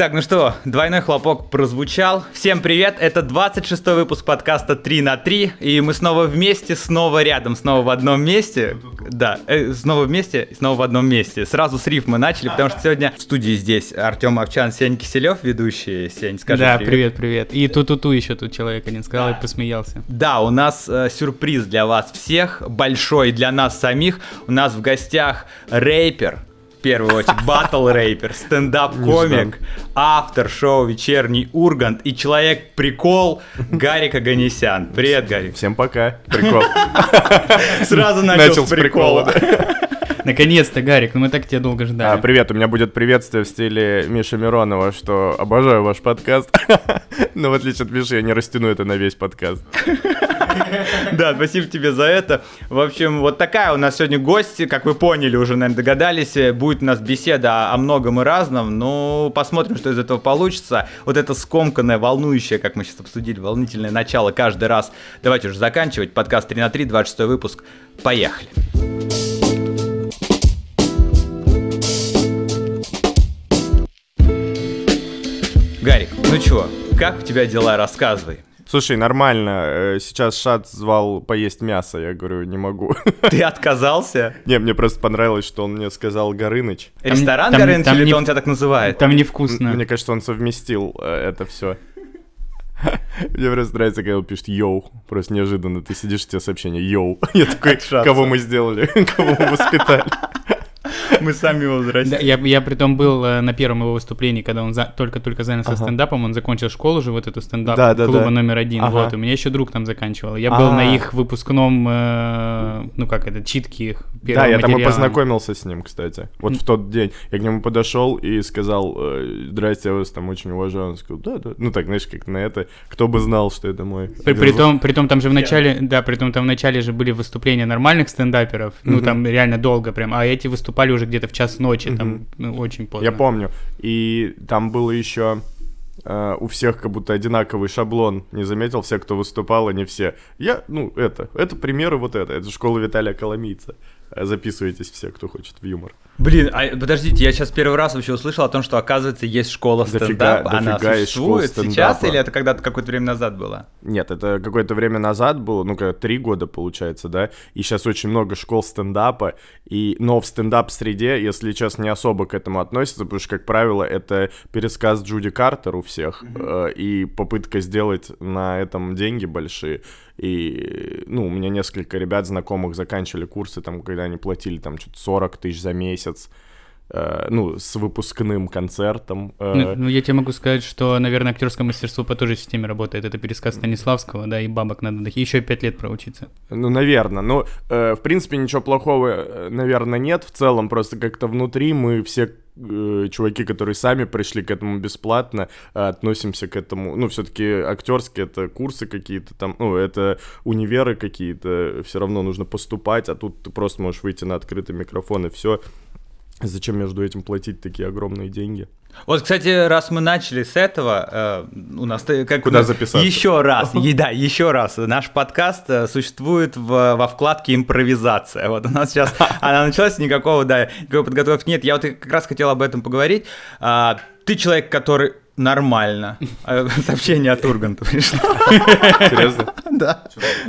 Итак, ну что, двойной хлопок прозвучал. Всем привет, это 26 выпуск подкаста 3 на 3, и мы снова вместе, снова рядом, снова в одном месте. Да, э, снова вместе, снова в одном месте. Сразу с риф мы начали, потому что сегодня в студии здесь Артем Овчан, Сень Киселев, ведущий. Сень, скажи Да, привет, привет. И ту-ту-ту еще тут человек один сказал и посмеялся. Да, у нас э, сюрприз для вас всех, большой для нас самих. У нас в гостях рэпер, в первую очередь, батл рэпер, стендап-комик, автор шоу «Вечерний Ургант» и человек-прикол Гарик Аганесян. Привет, Гарик. Всем пока. Прикол. Сразу начал, с прикола. Наконец-то, Гарик, ну мы так тебя долго А, ждали. привет, у меня будет приветствие в стиле Миши Миронова, что обожаю ваш подкаст. Но в отличие от Миши, я не растяну это на весь подкаст. Да, спасибо тебе за это. В общем, вот такая у нас сегодня гость, как вы поняли, уже, наверное, догадались. э, Будет у нас беседа о многом и разном. Ну, посмотрим, что из этого получится. Вот это скомканное, волнующее, как мы сейчас обсудили, волнительное начало каждый раз. Давайте уже заканчивать. Подкаст 3 на 3, 26 выпуск. Поехали. Гарик, ну чего, как у тебя дела, рассказывай. Слушай, нормально. э, Сейчас Шац звал поесть мясо. Я говорю, не могу. Ты отказался? Не, мне просто понравилось, что он мне сказал Горыныч. Там- Ресторан там- Горыныч там или не- он тебя так называет? Там невкусно. Мне кажется, он совместил э, это все. Мне просто нравится, когда он пишет «Yo». Просто неожиданно. Ты сидишь, у тебя сообщение «Yo». Я такой, кого мы сделали? Кого мы воспитали? Мы сами его Да, взрастили. я, я при том был э, на первом его выступлении, когда он за- только-только занялся Ага. стендапом, он закончил школу же, вот эту стендап Да, да, клуба да. номер один, Ага. вот, у меня еще друг там заканчивал. Я был на А. их выпускном, э, ну как это, читки их Да, я там и материала. познакомился с ним, кстати. Вот в тот день. Я к нему подошел и сказал, э, здрасте, я вас там очень уважаю. Он сказал, да, да. Ну так, знаешь, как на это. Кто бы знал, что это мой. При, при том, при том там же в начале, да, при том там в начале же были выступления нормальных стендаперов, ну Мгм. там реально долго прям, а эти выступали уже где-то в час ночи, там ну, очень поздно. Я помню. И там было еще э, у всех как будто одинаковый шаблон. Не заметил, все, кто выступал, они все. Я, ну, это, это примеры вот это. Это школа Виталия Коломийца. Э, Записывайтесь все, кто хочет в юмор. Блин, а подождите, я сейчас первый раз вообще услышал о том, что оказывается есть школа Дофига- стендапа. Она дофига есть школ существует сейчас или это когда-то какое-то время назад было? Нет, это какое-то время назад было, ну, как три года, получается, да, и сейчас очень много школ стендапа, и, но в стендап-среде, если честно, не особо к этому относятся, потому что, как правило, это пересказ Джуди Картер у всех, э, и попытка сделать на этом деньги большие, и, ну, у меня несколько ребят знакомых заканчивали курсы, там, когда они платили, там, что-то 40 тысяч за месяц, э, ну, с выпускным концертом. э, Ну, ну, я тебе могу сказать, что, наверное, актерское мастерство по той же системе работает. Это пересказ Станиславского, да, и бабок надо еще пять лет проучиться. Ну, наверное. Ну, э, в принципе, ничего плохого, э, наверное, нет. В целом, просто как-то внутри мы все э, чуваки, которые сами пришли к этому бесплатно, э, относимся к этому. Ну, все-таки актерские это курсы какие-то там, ну, это универы какие-то. Все равно нужно поступать, а тут ты просто можешь выйти на открытый микрофон и все. Зачем между этим платить такие огромные деньги? Вот, кстати, раз мы начали с этого, э, у нас э, как Куда мы- записаться? Еще раз, и да, еще раз. Наш подкаст э, существует в- во вкладке импровизация. Вот у нас сейчас она началась, никакого, да, никакой подготовки нет. Я вот как раз хотел об этом поговорить. А, ты человек, который нормально. А, Сообщение от Урганта пришло. Серьезно? Да.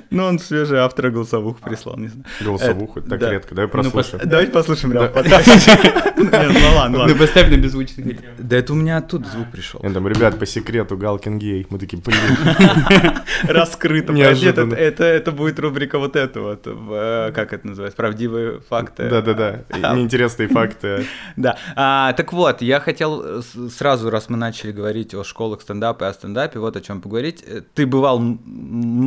Ну, он свежий автора голосовух прислал, не знаю. Голосовуху, Э, так редко. Давай Ну, прослушаем. Давайте послушаем. Нет, Ну Ну поставь на беззвучный. Да это у меня оттуда звук пришел. Я там, ребят, по секрету, Галкин гей. Мы такие, блин. раскрыто. Неожиданно. Это, это, это будет рубрика вот это вот, э, как это называется, правдивые факты. Да-да-да. А, Неинтересные факты. Да. А, так вот, я хотел э, сразу, раз мы начали говорить о школах стендапа и о стендапе, вот о чем поговорить. Э, Ты бывал м-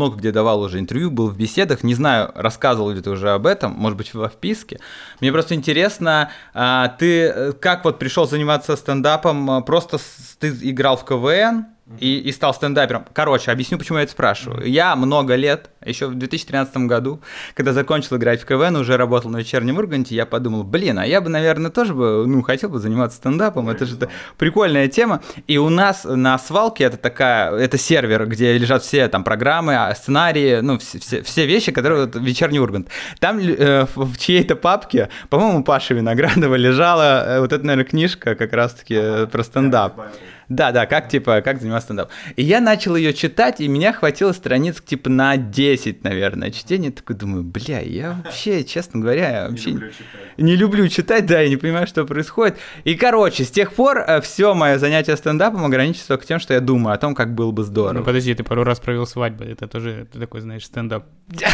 много где давал уже интервью, был в беседах, не знаю, рассказывал ли ты уже об этом, может быть, во вписке. Мне просто интересно, а, ты э, как вот пришел заниматься стендапом, а, просто ты играл в КВН, и, и стал стендапером. Короче, объясню, почему я это спрашиваю. Я много лет, еще в 2013 году, когда закончил играть в КВН, уже работал на вечернем Урганте, я подумал, блин, а я бы, наверное, тоже бы, ну, хотел бы заниматься стендапом, это же прикольная тема. И у нас на свалке это такая, это сервер, где лежат все там программы, а, сценарии, ну, все, все, вещи, которые вот, вечерний Ургант. Там э, в чьей-то папке, по-моему, Паша Виноградова лежала э, вот эта, наверное, книжка как раз-таки э, про стендап. Да, да, как типа, как заниматься стендапом. И я начал ее читать, и меня хватило страниц типа на 10, наверное, чтения. Такой думаю, бля, я вообще, честно говоря, я вообще не люблю читать, не люблю читать да, и не понимаю, что происходит. И, короче, с тех пор э, все мое занятие стендапом ограничивается только тем, что я думаю о том, как было бы здорово. Ну подожди, ты пару раз провел свадьбы, это тоже, ты такой, знаешь, стендап.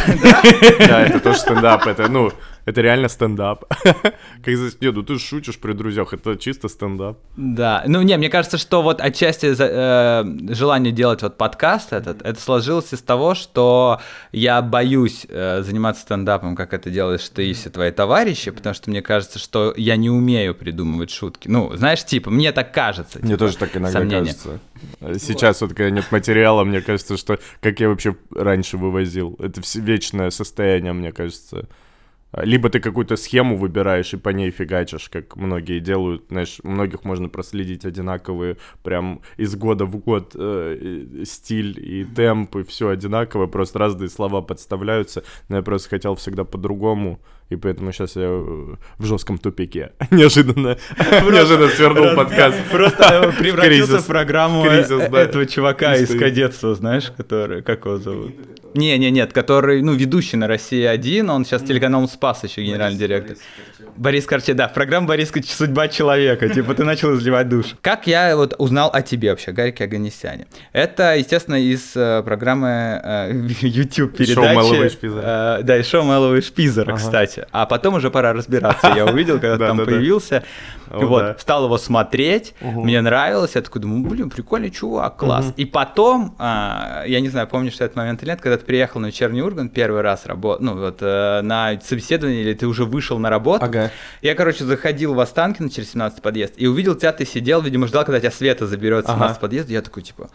Да, это тоже стендап, это, ну, это реально стендап. Как здесь, нет, ну ты шутишь при друзьях, это чисто стендап. Да, ну не, мне кажется, что вот отчасти э, желание делать вот подкаст этот, это сложилось из того, что я боюсь э, заниматься стендапом, как это делаешь ты и все твои товарищи, потому что мне кажется, что я не умею придумывать шутки. Ну, знаешь, типа, мне так кажется. Мне типа, тоже так иногда кажется. Сейчас вот, когда нет материала, мне кажется, что как я вообще раньше вывозил. Это вечное состояние, мне кажется. Либо ты какую-то схему выбираешь и по ней фигачишь, как многие делают. Знаешь, многих можно проследить одинаковые, прям из года в год э, стиль и темп, и все одинаково, просто разные слова подставляются. Но я просто хотел всегда по-другому и поэтому сейчас я э, в жестком тупике. Неожиданно, неожиданно свернул подкаст. Просто превратился в программу э, этого чувака из кадетства, знаешь, который, как его зовут? Не, не, нет, который, ну, ведущий на России один, он сейчас телеканал Спас еще генеральный директор. Борис Корче, да, программа Борис «Судьба человека», типа ты начал изливать душ. Как я вот узнал о тебе вообще, Гарике Аганесяне? Это, естественно, из э, программы э, YouTube передачи. Шоу «Мэллоу Шпизер». Э, да, и шоу «Мэллоу Шпизер», ага. Кстати. А потом уже пора разбираться. Я увидел, когда там появился. Вот, стал его смотреть, мне нравилось, я такой думаю, блин, прикольный чувак, класс. И потом, а, я не знаю, помнишь этот момент или нет, когда ты приехал на вечерний Ургант первый раз работал, ну вот э, на собеседование, или ты уже вышел на работу. Я, короче, заходил в Останкино через 17 подъезд и увидел тебя, ты сидел, видимо, ждал, когда тебя Света заберет с 17 ага. подъезда. Я такой, типа,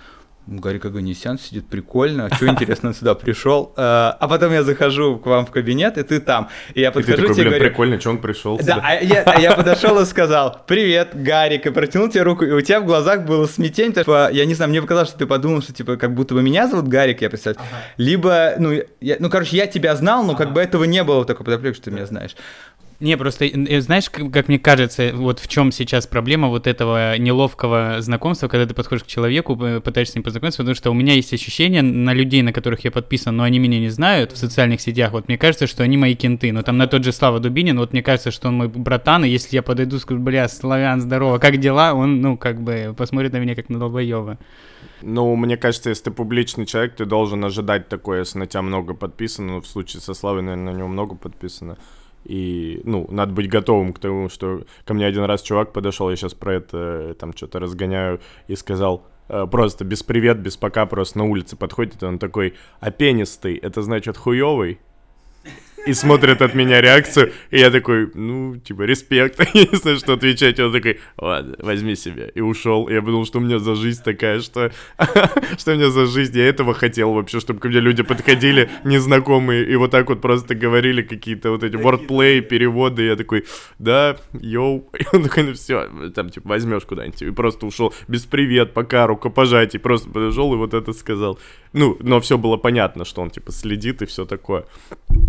Гарик Аганесян сидит прикольно, что интересно сюда пришел. Э, а потом я захожу к вам в кабинет, и ты там. И я подхожу и ты такой, тебе блин, прикольно, что он пришел Да, а я, а я подошел и сказал, привет, Гарик, и протянул тебе руку, и у тебя в глазах было смятение, типа, я не знаю, мне показалось, что ты подумал, что, типа, как будто бы меня зовут Гарик, я представляю. Ага. Либо, ну, я, ну, короче, я тебя знал, но ага. как бы этого не было такой подоплеки, что ты меня знаешь. Не, просто, э, знаешь, как, как мне кажется, вот в чем сейчас проблема вот этого неловкого знакомства, когда ты подходишь к человеку, пытаешься с ним познакомиться, потому что у меня есть ощущение на людей, на которых я подписан, но они меня не знают в социальных сетях, вот мне кажется, что они мои кенты, но там на тот же Слава Дубинин, вот мне кажется, что он мой братан, и если я подойду, скажу, бля, Славян, здорово, как дела, он, ну, как бы посмотрит на меня как на долбоева. Ну, мне кажется, если ты публичный человек, ты должен ожидать такое, если на тебя много подписано, ну, в случае со Славой, наверное, на него много подписано. И, ну, надо быть готовым к тому, что ко мне один раз чувак подошел, я сейчас про это э, там что-то разгоняю, и сказал, э, просто без привет, без пока, просто на улице подходит, и он такой, а пенистый, это значит хуёвый? И смотрит от меня реакцию, и я такой, ну, типа, респект, я не знаю, что отвечать, он такой, ладно, возьми себе, и ушел, я подумал, что у меня за жизнь такая, что, что у меня за жизнь, я этого хотел вообще, чтобы ко мне люди подходили незнакомые, и вот так вот просто говорили какие-то вот эти wordplay, переводы, я такой, да, йоу, и он такой, ну все, там, типа, возьмешь куда-нибудь, и просто ушел, без привет, пока, рукопожатий, просто подошел и вот это сказал, ну, но все было понятно, что он, типа, следит и все такое.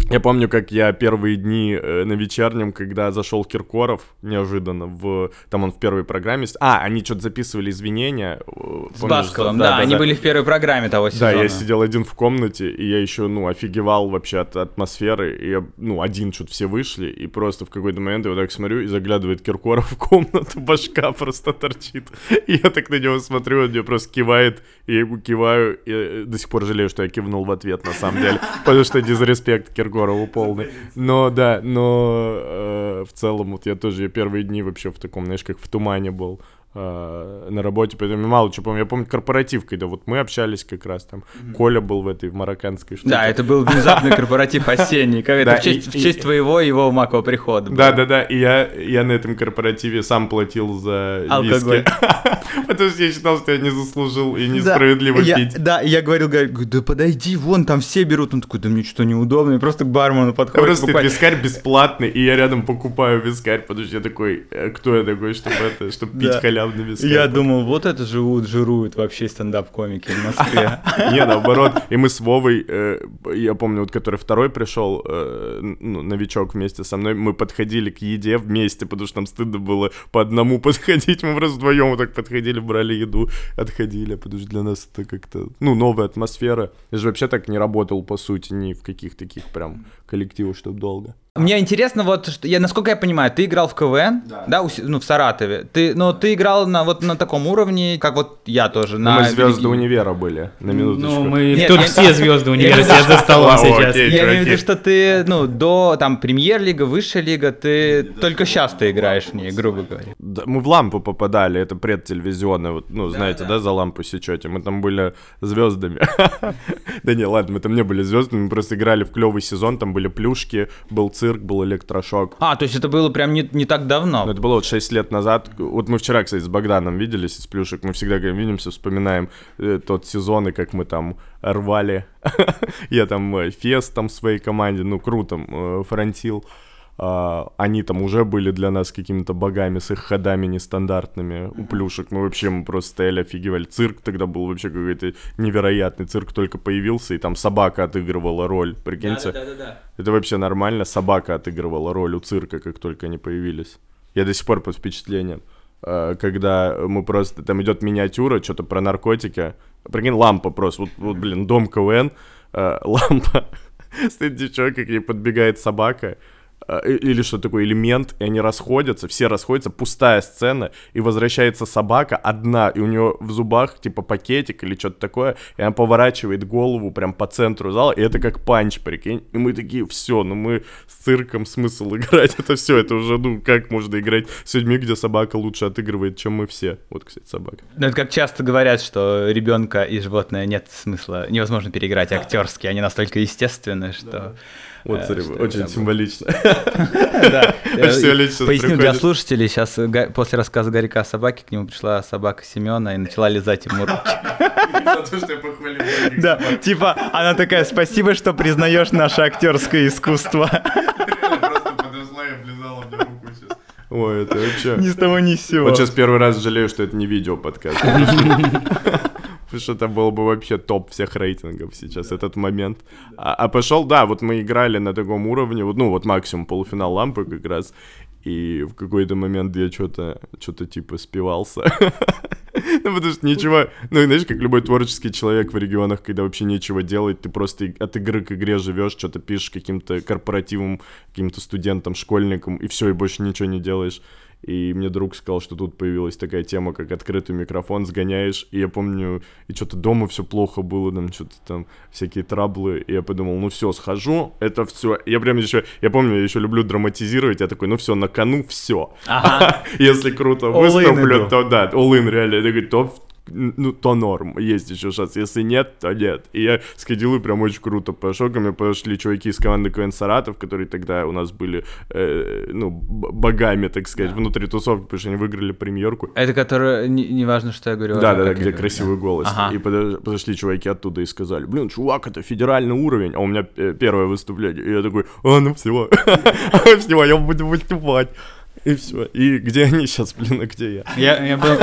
Я помню, как я первые дни э, на вечернем, когда зашел Киркоров, неожиданно, в... Там он в первой программе... А, они что-то записывали извинения. Э, С Басковым, да, да, да, они да. были в первой программе того сезона. Да, я сидел один в комнате, и я еще, ну, офигевал вообще от атмосферы. И я, ну, один что-то все вышли, и просто в какой-то момент я вот так смотрю, и заглядывает Киркоров в комнату, башка просто торчит. И я так на него смотрю, он мне просто кивает, и я ему киваю, и э, до сих пор жалею, что я кивнул в ответ, на самом деле, потому что дизреспект Киркорову полный. Но да, но э, в целом вот я тоже я первые дни вообще в таком, знаешь, как в тумане был. Э, на работе, поэтому я мало что помню. Я помню корпоратив, когда вот мы общались как раз там, Коля был в этой в марокканской штуке. Да, это был внезапный корпоратив осенний, как это в честь, в твоего и его макового прихода. Да, было. да, да, и я, я на этом корпоративе сам платил за Алкоголь. виски. Потому что я считал, что я не заслужил и несправедливо пить. Да, я говорил, говорю, да подойди, вон там все берут. Он такой, да мне что неудобно, и просто к бармену подходит. Просто вискарь бесплатный, и я рядом покупаю вискарь, потому что я такой, «Э, кто я такой, чтобы это, чтобы пить Да. Халявный вискарь. Я думал, вот это живут, жируют вообще стендап-комики в Москве. Не, наоборот. И мы с Вовой, э, я помню, вот который второй пришел, э, ну, новичок вместе со мной, мы подходили к еде вместе, потому что нам стыдно было по одному подходить. Мы просто вдвоем вот так подходили, брали еду, отходили, потому что для нас это как-то, ну, новая атмосфера. Я же вообще так не работал, по сути, ни в каких таких прям коллективах, чтобы долго. Мне интересно, вот, что, я, насколько я понимаю, ты играл в КВН, да, у с- ну, в Саратове. Ты, но ты играл на, вот на таком уровне, как вот я тоже. Ну, на мы звезды универа были, на минуточку. Ну, мы Нет, тут я- все звезды университета за столом сейчас. Я имею в виду, что ты, ну, до, там, премьер-лига, высшая лига, ты только сейчас ты играешь в ней, грубо говоря. Да, мы в лампу попадали, это предтелевизионное, вот, ну, знаете, да, за лампу сечете. Мы там были звездами. Да не, ладно, мы там не были звездами, мы просто играли в клевый сезон, там были плюшки, был цирк, был электрошок. А, то есть это было прям не, не так давно. Ну, это было вот 6 лет назад. Вот мы вчера, кстати, с Богданом виделись из плюшек. Мы всегда, когда видимся, вспоминаем э, тот сезон, и как мы там рвали. Я там э, фест там в своей команде, ну, круто, э, фронтил. А, они там уже были для нас какими-то богами с их ходами нестандартными у плюшек. Мы вообще мы просто стояли, офигевали. Цирк тогда был вообще какой-то невероятный. Цирк только появился, и там собака отыгрывала роль. Прикиньте. Это вообще нормально. Собака отыгрывала роль у цирка, как только они появились. Я до сих пор под впечатлением. Э, Когда мы просто... Там идет миниатюра, что-то про наркотики. Прикинь, лампа просто. Вот, вот, блин, дом КВН, э, лампа. Стоит девчонка, к ней подбегает собака. И- Или что такое, элемент, и они расходятся, все расходятся, пустая сцена, и возвращается собака одна, и у нее в зубах, типа, пакетик или что-то такое, и она поворачивает голову прям по центру зала, и это как панч, прикинь. И мы такие, все, ну мы с цирком смысл играть, это все, это уже, ну, как можно играть с людьми, где собака лучше отыгрывает, чем мы все. Вот, кстати, собака. Ну, это как часто говорят, что ребенка и животное нет смысла, невозможно переиграть актерски, они настолько естественны, что... Вот, э, смотри, очень символично. Да. Поясню для слушателей, сейчас после рассказа Горька о собаке к нему пришла собака Семена и начала лизать ему руки. Да, типа, она такая, спасибо, что признаешь наше актерское искусство. просто подошла и облизала мне руку сейчас. Ой, это вообще... Ни с того, ни с сего. Вот сейчас первый раз жалею, что это не видео подкаст. Потому что это был бы вообще топ всех рейтингов сейчас, этот момент. А, а пошел, да, вот мы играли на таком уровне, вот, ну вот максимум полуфинал лампы как раз, и в какой-то момент я что-то, что-то типа спивался. Ну, потому что ничего, ну, знаешь, как любой творческий человек в регионах, когда вообще нечего делать, ты просто от игры к игре живешь, что-то пишешь каким-то корпоративам, каким-то студентам, школьникам, и все, и больше ничего не делаешь. И мне друг сказал, что тут появилась такая тема, как открытый микрофон, сгоняешь. И я помню, и что-то дома все плохо было, там что-то там, всякие траблы. И я подумал, ну все, схожу, это все. Я прям еще, я помню, я еще люблю драматизировать. Я такой, ну все, на кону все. Если круто All выступлю, то да, all in реально. Я такой, то ну, то норм, есть еще шанс. Если нет, то нет. И я сходил и прям очень круто пошел. Ко мне подошли чуваки из команды КВН Саратов, которые тогда у нас были, э, ну, богами, так сказать, внутри тусовки, потому что они выиграли премьерку. Это которое, не, не важно, что я говорю. Да, а да, да, где красивый голос. Ага. И подошли чуваки оттуда и сказали, блин, чувак, это федеральный уровень. А у меня э, первое выступление. И я такой, а, ну все, все, я буду выступать. И все. И где они сейчас, блин, а где я? Я, я был,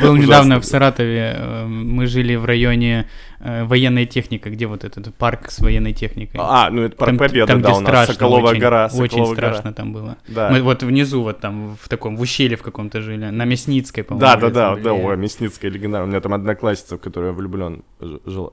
был недавно в Саратове. э, Мы жили в районе э, военной техники, где вот этот парк с военной техникой. А, ну это Парк Там- Победы, там, да, где у нас страшно Соколовая очень, гора. Очень Соколова гора. страшно там было. Да. Мы вот внизу, вот там, в таком, в ущелье в каком-то жили, на Мясницкой, по-моему. Да, да, да, да, ой, Мясницкая легендарная. У меня там одноклассница, в которую я влюблен,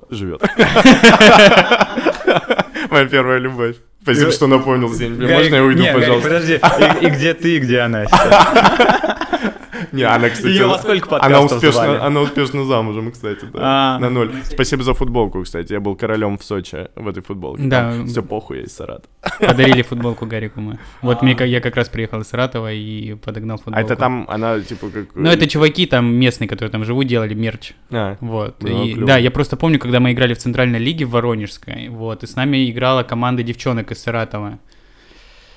живет. Моя первая любовь. Спасибо, что напомнил, Зень. Можно я уйду, пожалуйста? подожди, и, где ты, и где она? Не, она, кстати, Её во сколько она звали? успешно, она успешно замужем, кстати, да. А. На ноль. Спасибо за футболку, кстати. Я был королем в Сочи в этой футболке. Да. Все похуй, я из Саратова. Подарили футболку Гарику мы. Вот мне, я как раз приехал из Саратова и подогнал А футболку. это там, она типа как... Ну, это чуваки там местные, которые там живут, делали мерч. А, Вот. Ну, И, да, я просто помню, когда мы играли в Центральной лиге в Воронежской, вот, и с нами играла команда девчонок из Саратова.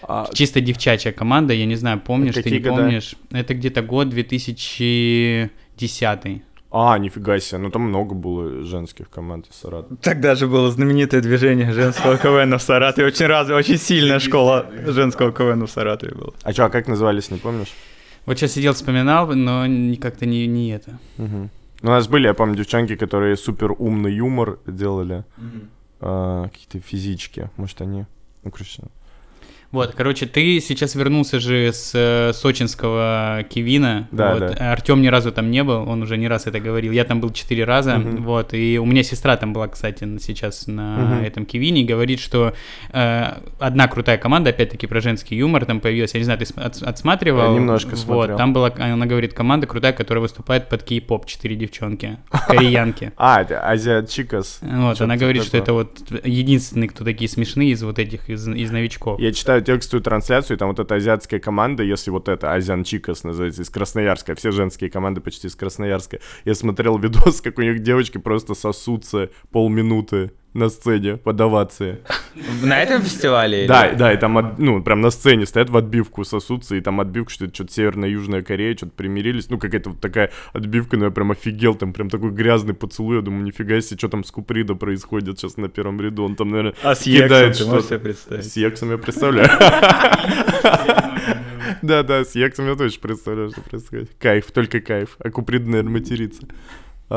А, Чисто девчачья команда, я не знаю, помнишь, ты не года? помнишь. Это где-то год 2010. а, нифига себе, ну там много было женских команд из Саратова. Тогда же было знаменитое движение женского КВН в Саратове. Очень разве, очень сильная школа женского КВН в Саратове была. А что, а как назывались, не помнишь? Вот сейчас сидел, вспоминал, но как-то не, не это. Ну, у нас были, я помню, девчонки, которые супер умный юмор делали. А, какие-то физички, может, они... Ну, короче, Вот, короче, ты сейчас вернулся же с э, сочинского Кивина. Да, вот. да. Артем ни разу там не был, он уже не раз это говорил. Я там был четыре раза, Мгм. вот. И у меня сестра там была, кстати, сейчас на Мгм. этом Кивине, и говорит, что э, одна крутая команда, опять-таки про женский юмор там появилась. Я не знаю, ты см- от- отсматривал? Я немножко Вот, смотрел. там была, она говорит, команда крутая, которая выступает под кей-поп, четыре девчонки, кореянки. А, Азиат Чикас. Вот, она говорит, что это вот единственные, кто такие смешные из вот этих, из новичков. Я читаю текстовую трансляцию, и там вот эта азиатская команда, если вот это Азиан Чикас называется, из Красноярска, все женские команды почти из Красноярска. Я смотрел видос, как у них девочки просто сосутся полминуты на сцене под овации. На этом фестивале? Да, да, и там, от- ну, прям на сцене стоят в отбивку сосутся, и там отбивка, что это что-то Северная Южная Корея, что-то примирились. Ну, какая-то вот такая отбивка, ну, я прям офигел, там прям такой грязный поцелуй, я думаю, нифига себе, что там с Купридо происходит сейчас на первом ряду, он там, наверное, А с кидает что-то. себе представить? С Ексом я представляю. Да, да, с Ексом я точно представляю, что происходит. Кайф, только кайф. А Куприд, наверное, матерится.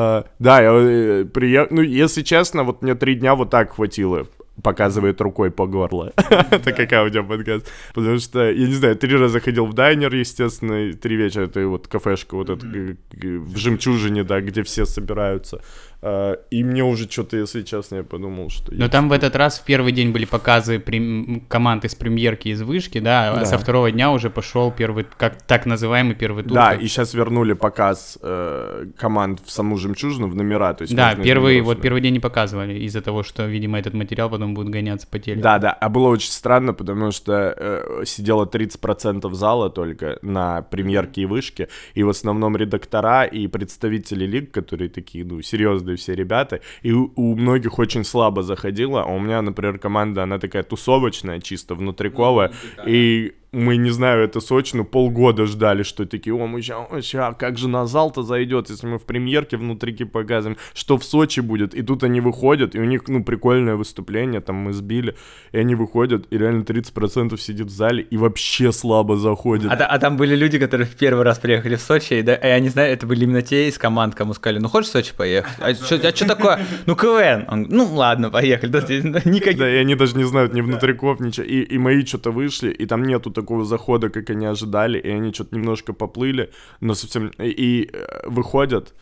А, Да, я приехал. Ну, если честно, вот мне три дня вот так хватило. Показывает рукой по горло. Это какая у тебя подкаст? Потому что, я не знаю, три раза ходил в дайнер, естественно, три вечера. Это вот кафешка вот эта в Жемчужине, да, где все собираются. А, И мне уже что-то, если честно, я подумал, что... Но там в этот раз в первый день были показы прем- команд из премьерки из вышки, да, а Да. со второго дня уже пошел первый, как так называемый первый тур. Да, как- и сейчас вернули показ э, команд в саму жемчужину в номера. То есть да, первый, вот первый день не показывали из-за того, что, видимо, этот материал потом будет гоняться по телеку. Да, да, а было очень странно, потому что э, сидело 30% зала только на премьерке и вышке, и в основном редактора и представители лиг, которые такие, ну, серьезные все ребята, и у, у многих очень слабо заходило, а у меня, например, команда, она такая тусовочная, чисто внутриковая, и мы, не знаю, это Сочи, ну, полгода ждали, что такие, о, мы сейчас, как же на зал-то зайдет, если мы в премьерке внутрики показываем, что в Сочи будет, и тут они выходят, и у них, ну, прикольное выступление, там мы сбили, и они выходят, и реально 30% сидит в зале, и вообще слабо заходят. А, а там были люди, которые в первый раз приехали в Сочи, и, да, и они знаю, это были именно те из команд, кому сказали, ну хочешь в Сочи поехать? А что такое? Ну КВН. Он, ну ладно, поехали. Да, никаких... Да, и они даже не знают ни внутриков, ничего. И мои что-то вышли, и там нету такого захода, как они ожидали, и они что-то немножко поплыли, но совсем... И, и, э, выходят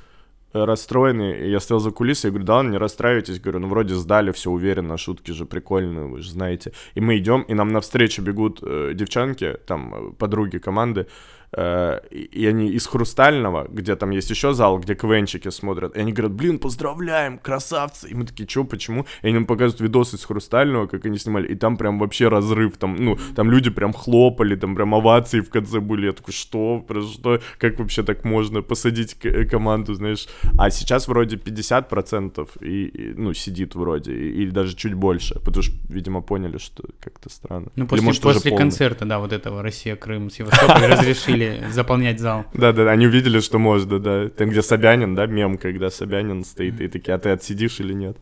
э, расстроенные, и я стоял за кулисой, я говорю, да не расстраивайтесь, говорю, ну вроде сдали, все уверенно, шутки же прикольные, вы же знаете. И мы идем, и нам навстречу бегут э, девчонки, там, э, подруги команды, э, и, и они из Хрустального, где там есть еще зал, где КВНчики смотрят, и они говорят, блин, поздравляем, красавцы, и мы такие, что, почему? И они нам показывают видосы из Хрустального, как они снимали, и там прям вообще разрыв, там, ну, там люди прям хлопали, там прям овации в конце были, я такой, что, про что, как вообще так можно посадить э, команду, знаешь, а сейчас вроде 50% и, и, ну, сидит вроде, или даже чуть больше, потому что, видимо, поняли, что как-то странно. Ну, Или, после, может, после концерта, да, вот этого Россия-Крым, Севастополь разрешили заполнять зал. Да, да, они увидели, что можно, да. Там, где Собянин, да, мем, когда Собянин стоит, и такие, а ты отсидишь или нет?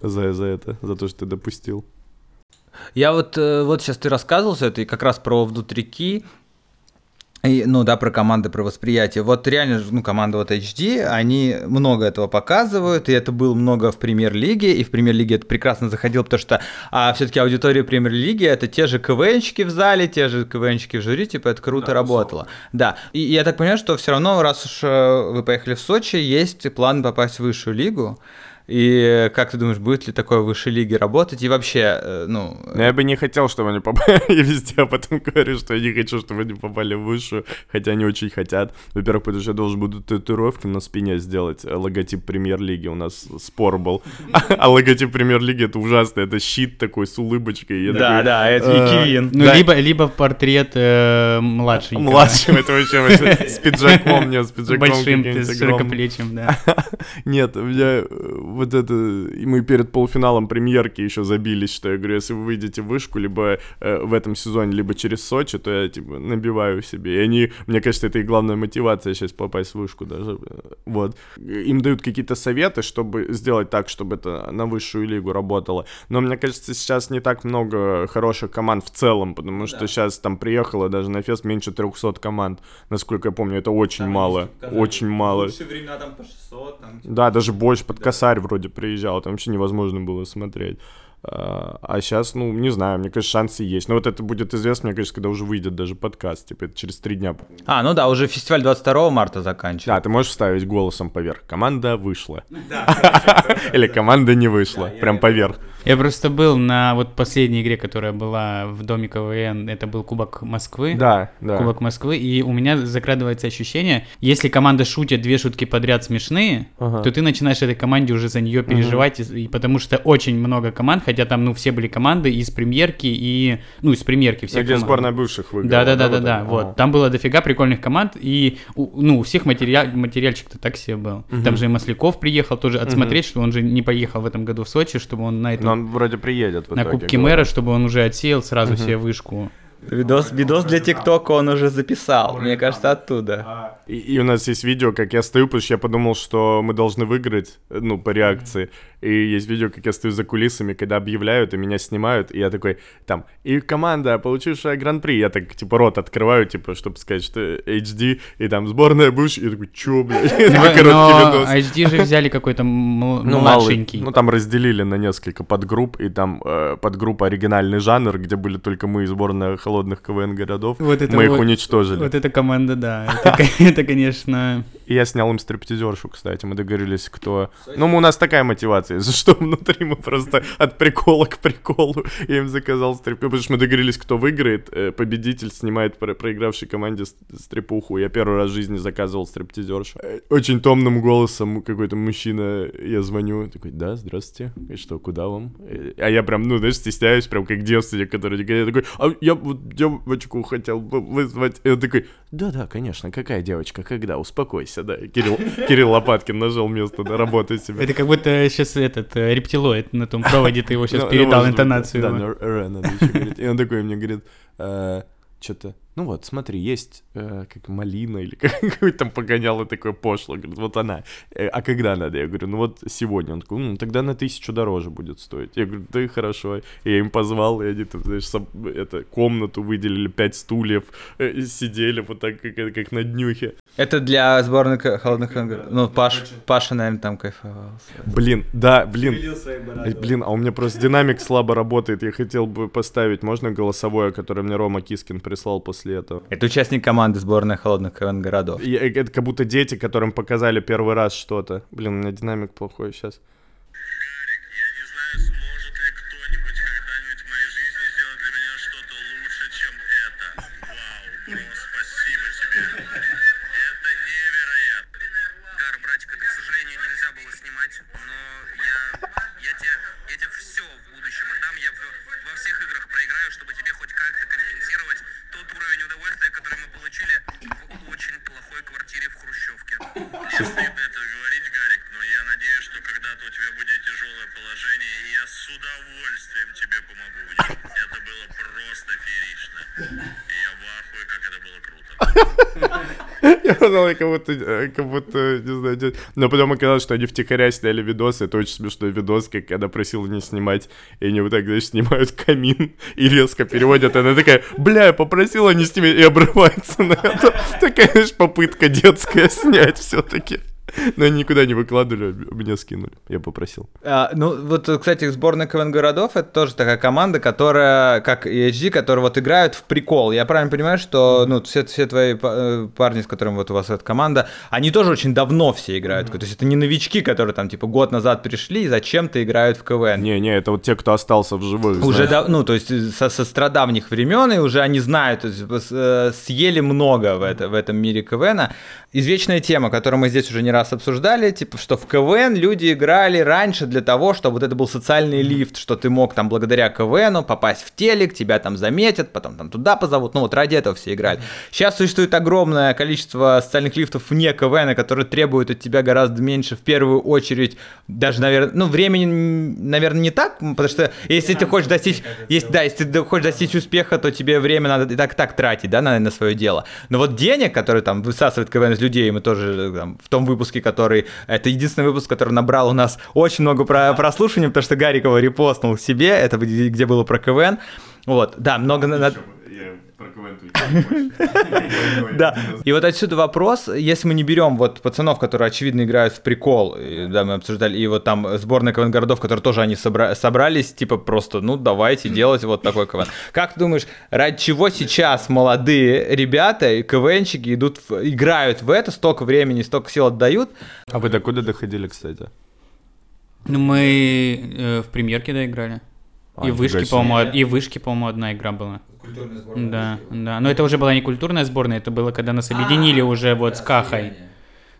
За, за это, за то, что ты допустил. Я вот, э, вот сейчас ты рассказывал всё это, и как раз про внутрики, и, ну да, про команды, про восприятие. Вот реально, ну, команда вот HD, они много этого показывают, и это было много в премьер-лиге, и в премьер-лиге это прекрасно заходило, потому что а, все-таки аудитория премьер-лиги это те же КВНщики в зале, те же КВНщики в жюри, типа это круто работало. Да, и я так понимаю, что все равно, раз уж э, вы поехали в Сочи, есть план попасть в высшую лигу, И как ты думаешь, будет ли такое в высшей лиге работать? И вообще, э, ну... Но я бы не хотел, чтобы они попали везде, а потом говорю, что я не хочу, чтобы они попали в высшую, хотя они очень хотят. Во-первых, потому что я должен буду татуировки на спине сделать, э, логотип премьер-лиги, у нас спор был. А логотип премьер-лиги это ужасно, это щит такой с улыбочкой. Да, да, это э, Кивин. Ну, либо, либо портрет младшенького. Младшим это вообще с пиджаком, нет, с пиджаком Большим, широкоплечим, да. Нет, у меня вот это... И мы перед полуфиналом премьерки еще забились, что я говорю, если вы выйдете в вышку, либо э, в этом сезоне, либо через Сочи, то я, типа, набиваю себе. И они, мне кажется, это и главная мотивация сейчас попасть в вышку даже. э, Вот. Им дают какие-то советы, чтобы сделать так, чтобы это на высшую лигу работало. Но мне кажется, сейчас не так много хороших команд в целом, потому что сейчас там приехало даже на фест меньше 300 команд. Насколько я помню, это очень мало. Очень мало. времена там по 600, там... Да, даже больше под косарь вроде приезжал, там вообще невозможно было смотреть. А сейчас, ну, не знаю, мне кажется, шансы есть. Но вот это будет известно, мне кажется, когда уже выйдет даже подкаст, типа это через три дня. А, ну да, уже фестиваль 22 марта заканчивается. Да, ты можешь вставить голосом поверх. Команда вышла. Или команда не вышла. Прям поверх. Я просто был на вот последней игре, которая была в Доме КВН, это был Кубок Москвы. Да, да. Кубок Москвы, и у меня закрадывается ощущение, если команда шутит две шутки подряд смешные, то ты начинаешь этой команде уже за нее переживать, и потому что очень много команд, хотя там, ну, все были команды из премьерки и, ну, из премьерки все Где команды. сборная бывших выиграла. Да, да, да, да, вот. Там было дофига прикольных команд, и ну, у всех материал, материальчик-то так себе был. Там же и Масляков приехал тоже отсмотреть, что он же не поехал в этом году в Сочи, чтобы он на этом Но он вроде приедет в на итоге, Кубке мэра, чтобы он уже отсеял сразу себе вышку. Видос, видос для ТикТока он уже записал, мне кажется, оттуда. И, и у нас есть видео, как я стою, потому что я подумал, что мы должны выиграть, ну, по реакции. И есть видео, как я стою за кулисами, когда объявляют, и меня снимают, и я такой, там, и команда, получившая гран-при, я так, типа, рот открываю, типа, чтобы сказать, что HD, и там сборная бывшая, и я такой, чё, блядь? Такой короткий Но видос. HD же взяли какой-то Ну, младшенький. Ну, там разделили на несколько подгрупп, и там э, подгруппа оригинальный жанр, где были только мы и сборная холодных КВН городов. Вот это мы их вот- уничтожили. Вот эта команда, да. Это, конечно... И я снял им стриптизершу, кстати. Мы договорились, кто... Ну, у нас такая мотивация, за что внутри мы просто от прикола к приколу. Я им заказал стрипуху, потому что мы договорились, кто выиграет. э, Победитель снимает про- проигравшей команде стрипуху. Я первый раз в жизни заказывал стриптизершу. Э, Очень томным голосом какой-то мужчина, я звоню, такой, да, здравствуйте. И что, куда вам? Э, А я прям, ну, знаешь, стесняюсь, прям как девственник, который я такой, а я вот девочку хотел вызвать. И он такой, да-да, конечно, какая девочка, когда, успокойся, да. И Кирилл, Кирилл Лопаткин нажал место, да, работать себе. Это как будто сейчас этот э, рептилоид на том проводе, ты его сейчас Ну, ну, передал интонацию. Да, его. но «р» надо еще говорить. И он такой мне говорит, что-то, ну вот, смотри, есть э, как малина или как- какой там погоняло такое пошло. Говорит, вот она. Э, а когда надо? Я говорю, ну вот сегодня. Он такой, ну тогда на тысячу дороже будет стоить. Я говорю, да и хорошо. Я им позвал, и они там, знаешь, соб- это, комнату выделили, пять стульев, э, и сидели вот так, как, как на днюхе. Это для сборной холодных игр. Ну, Паш, Паша, наверное, там кайфовал. Блин, да, блин. Блин, а у меня просто динамик слабо работает. Я хотел бы поставить, можно голосовое, которое мне Рома Кискин прислал после этого? Это участник команды сборной холодных городов. Я- это как будто дети, которым показали первый раз что-то. Блин, у меня динамик плохой сейчас. Я не знаю, сможет ли кто-нибудь когда-нибудь в моей жизни сделать для меня что-то лучше, чем это. Вау, Бро, спасибо тебе. Это невероятно. Гар, братик, это, к сожалению, нельзя было снимать, но я, я тебе, я тебе все в будущем отдам. Я в- во всех играх проиграю, чтобы тебе хоть как-то компенсировать тот уровень удовольствия, который мы получили в очень плохой квартире в Хрущевке. Мне стыдно это говорить, Гарик, но я надеюсь, что когда-то у тебя будет тяжелое положение, и я с удовольствием тебе помогу в нем. Это было просто феерично. И я в ахуе, как это было круто. Подумал, как будто, как будто, не знаю, но потом оказалось, что они втихаря сняли видос, это очень смешной видос, как она просила не снимать, и они вот так, знаешь, снимают камин и резко переводят, она такая, бля, я попросила не снимать, и обрывается на это. Такая, знаешь, попытка детская снять все-таки. Но они никуда не выкладывали, меня скинули. Я попросил. А, ну, вот, кстати, сборная КВН городов это тоже такая команда, которая, как и HD, которые вот играют в прикол. Я правильно понимаю, что ну, все, все твои э, парни, с которыми вот у вас эта команда, они тоже очень давно все играют. То есть это не новички, которые там типа год назад пришли и зачем-то играют в КВН. Не-не, это вот те, кто остался в живых. Уже, да, ну, то есть со, со страдавних времен, и уже они знают, то есть, э, съели много в, это, в этом мире КВНа. Извечная тема, которую мы здесь уже не раз обсуждали, типа, что в КВН люди играли раньше для того, чтобы вот это был социальный лифт, что ты мог там благодаря КВНу попасть в телек, тебя там заметят, потом там туда позовут, ну вот ради этого все играли. Сейчас существует огромное количество социальных лифтов вне КВН, которые требуют от тебя гораздо меньше, в первую очередь, даже, наверное, ну, времени, наверное, не так, потому что если ты хочешь достичь, если, да, если ты хочешь достичь успеха, то тебе время надо и так и так тратить, да, на, на свое дело. Но вот денег, которые там высасывает КВН из людей, мы тоже э, там, в том выпуске, который, это единственный выпуск, который набрал у нас очень много про, прослушиваний, потому что Гарикова репостнул себе, это где было про КВН. Вот, да, много... на- на- Да. И вот отсюда вопрос, если мы не берем вот пацанов, которые очевидно играют в прикол, да, мы обсуждали, и вот там сборная КВН городов, которые тоже они собра- собрались, типа просто, ну давайте делать вот такой КВН. Как ты думаешь, ради чего сейчас молодые ребята и КВНщики идут, в- играют в это, столько времени, столько сил отдают? А вы до куда доходили, кстати? Ну, мы э, в премьерке, да, играли. А, и нифига вышки, по-моему, и вышки, по-моему, одна игра была. Да, да. Но это уже была не культурная сборная, это было, когда нас объединили уже вот с Кахой.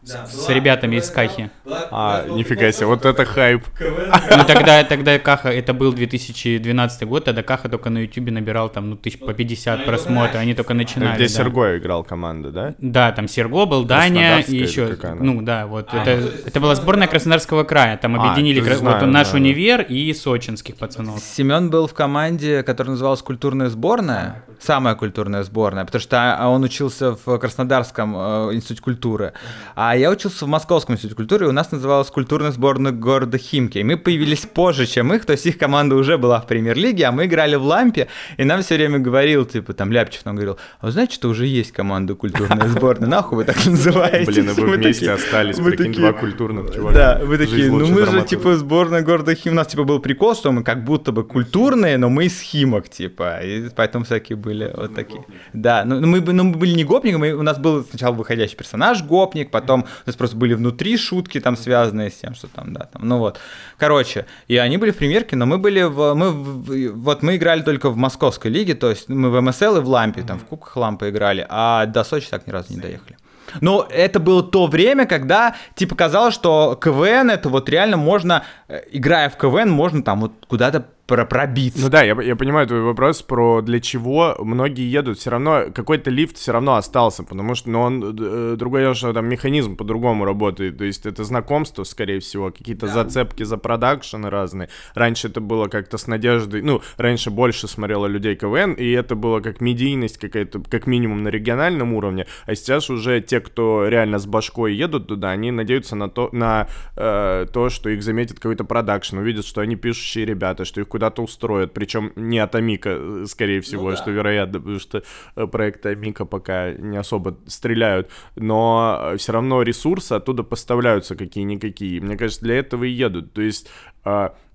С, с ребятами из Кахи. А, нифига себе, вот это хайп. Ну тогда, тогда Каха, это был 2012 год, тогда Каха только на Ютубе набирал там, ну, тысяч по 50 просмотров, они только начинали. Где да. Серго играл команда, да? Да, там Серго был, Даня и еще. Ну да, вот это, это была сборная Краснодарского края. Там А, объединили вот наш да, универ и сочинских пацанов. Семен был в команде, которая называлась «Культурная сборная», самая культурная сборная, потому что а, он учился в Краснодарском э, институте культуры, а я учился в Московском институте культуры, и у нас называлась «Культурная сборная города Химки», и мы появились позже, чем их, то есть их команда уже была в премьер-лиге, а мы играли в «Лампе», и нам все время говорил, типа, там, Ляпчев нам говорил, а вы знаете, что уже есть команда «Культурная сборная», нахуй вы так называете? Блин, и вы Мы вместе остались, прикинь, два культурных чувака. да, вы такие, ну мы же типа сборная города Хим, у нас типа был прикол, что мы как будто бы культурные, но мы из Химок, типа, и поэтому всякие были вот такие. Да, ну ну, ну, мы были не гопниками, у нас был сначала выходящий персонаж гопник, потом у нас просто были внутри шутки там связанные с тем, что там, да, там, ну вот. Короче, и они были в премьерке, но мы были в, мы, в- в- вот мы играли только в московской лиге, то есть мы в МСЛ и в Лампе, там в Кубках Лампы играли, а до Сочи так ни разу не доехали. Но это было то время, когда, типа, казалось, что КВН, это вот реально можно, э, играя в КВН, можно там вот куда-то про- пробиться. Ну да, я, я понимаю твой вопрос про для чего многие едут. Все равно какой-то лифт все равно остался, потому что, ну, он э, другое дело, что там механизм по-другому работает. То есть это знакомство, скорее всего, какие-то зацепки за продакшены разные. Раньше это было как-то с надеждой, ну, раньше больше смотрело людей КВН, и это было как медийность какая-то, как минимум на региональном уровне. А сейчас уже те, кто реально с башкой едут туда, они надеются на то, на э, то, что их заметит какой-то продакшн, увидят, что они пишущие ребята, что их куда-то устроят, причем не от Амика, э, скорее всего, что вероятно, потому что э, проекты Амика пока не особо стреляют, но все равно ресурсы оттуда поставляются какие-никакие. Мне кажется, для этого и едут. То есть э,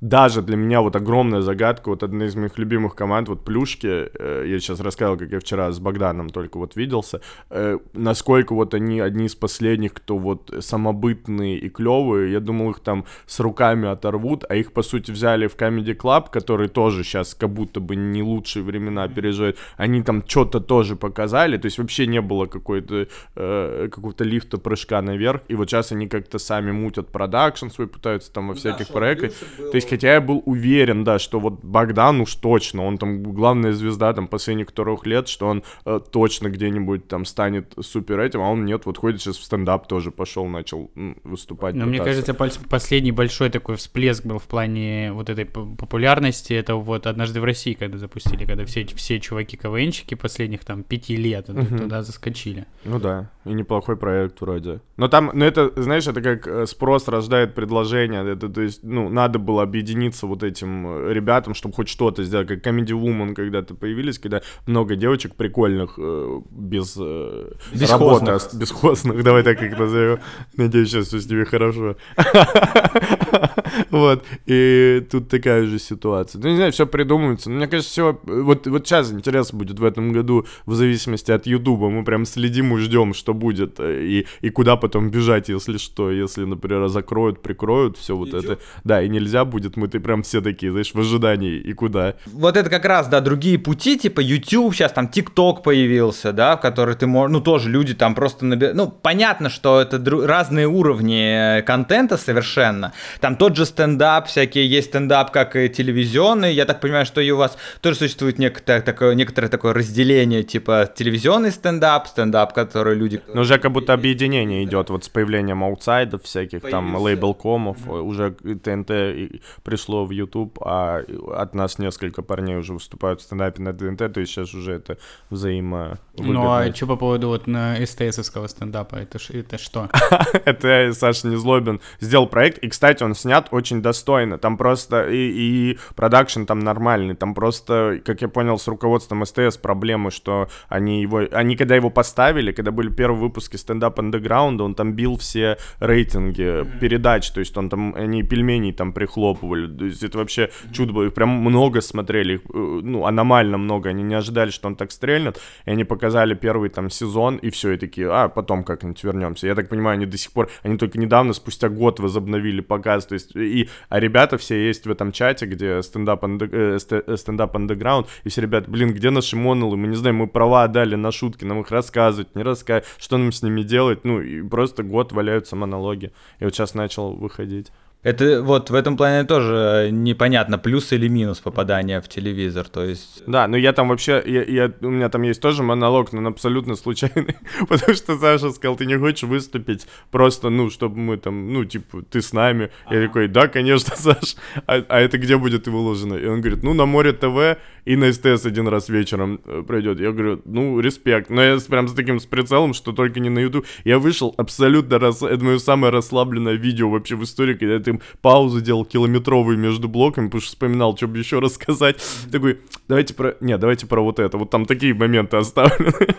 даже для меня вот огромная загадка, вот одна из моих любимых команд, вот Плюшки, э, я сейчас рассказывал, как я вчера с Богданом только вот виделся, э, насколько вот они одни из последних, кто вот самобытные и клевые, я думал, их там с руками оторвут, а их, по сути, взяли в Comedy Club, который тоже сейчас как будто бы не лучшие времена переживает, они там что-то тоже показали, то есть вообще не было какой-то э, какого-то лифта прыжка наверх, и вот сейчас они как-то сами мутят продакшн свой, пытаются там во всяких проектах, то есть хотя я был уверен, да, что вот Богдан уж точно, он там главная звезда там последних трех лет, что он э, точно где-нибудь там станет супер этим, а он нет, вот ходит сейчас в стендап тоже пошел, начал выступать. Но мне пытаться. кажется, пальц- последний большой такой всплеск был в плане вот этой популярности. Это вот однажды в России, когда запустили, когда все, все чуваки КВНщики последних там пяти лет Мгм. туда заскочили. Ну да. И неплохой проект вроде. Но там, ну это, знаешь, это как э, спрос рождает предложение. Это, то есть, ну, надо было объединиться вот этим э, ребятам, чтобы хоть что-то сделать. Как Comedy Woman когда-то появились, когда много девочек прикольных, э, без Бесхозных. работы, бесхозных, давай так их назовем. Надеюсь, сейчас все с ними хорошо. Вот, и тут такая же ситуация. Ну, не знаю, все придумывается. Но Мне кажется, все... Вот, вот сейчас интересно будет в этом году, в зависимости от Ютуба. Мы прям следим и ждем, что будет, э, и, и куда потом бежать, если что. Если, например, закроют, прикроют, все вот это. Да, и нельзя будет, мы ты прям все такие, знаешь, в ожидании, и куда. Вот это как раз, да, другие пути, типа YouTube, сейчас там TikTok появился, да, в который ты можешь, ну, тоже люди там просто набирают, ну, понятно, что это дру- разные уровни э, контента совершенно, там тот же стендап, всякие есть стендап, как и телевизионный, я так понимаю, что и у вас тоже существует некоторое такое, некоторое такое разделение, типа телевизионный стендап, стендап, который люди... Но уже как будто объединение идет, вот с появлением аутсайдов всяких, там, Появился. лейбл-комов, э, уже ТНТ пришло в YouTube, а от нас несколько парней уже выступают в стендапе на ТНТ, то есть сейчас уже это взаимо Ну а что по поводу вот на СТСовского стендапа? Это, ж- это что? Это Саша Незлобин сделал проект, и, кстати, он снят очень достойно. Там просто и, и продакшн там нормальный, там просто, как я понял, с руководством СТС проблемы, что они его, они когда его поставили, когда были первые выпуски стендап андеграунда, он там бил все рейтинги передач, то есть он там, они пельменей там прихлопывали, то есть это вообще чудо было, их прям много смотрели, их, э, ну, аномально много, они не ожидали, что он так стрельнет, и они показали первый там сезон, и все, и такие, а, потом как-нибудь вернемся. Я так понимаю, они до сих пор, они только недавно, спустя год возобновили показ, то есть, и, а ребята все есть в этом чате, где стендап, э, э, стендап андеграунд, и все ребята, блин, где наши монолы, мы не знаем, мы права отдали на шутки, нам их рассказывать, не рассказывать, что нам с ними делать, ну, и просто год валяются монологи, и вот сейчас начал выходить. Это вот в этом плане тоже непонятно, плюс или минус попадания в телевизор, то есть... Да, но я там вообще, я, я- у меня там есть тоже монолог, но он абсолютно случайный, потому что Саша сказал, ты не хочешь выступить просто, ну, чтобы мы там, ну, типа, ты с нами. Я такой, да, конечно, Саш, а, а это где будет выложено? И он говорит, ну, на Море ТВ и на СТС один раз вечером э, пройдет. Я говорю, ну, респект. Но я прям с таким с прицелом, что только не на YouTube. Я вышел абсолютно, рас... это мое самое расслабленное видео вообще в истории, когда я там паузу делал километровые между блоками, потому что вспоминал, что бы еще рассказать. Такой, давайте про... Не, давайте про вот это. Вот там такие моменты оставлены.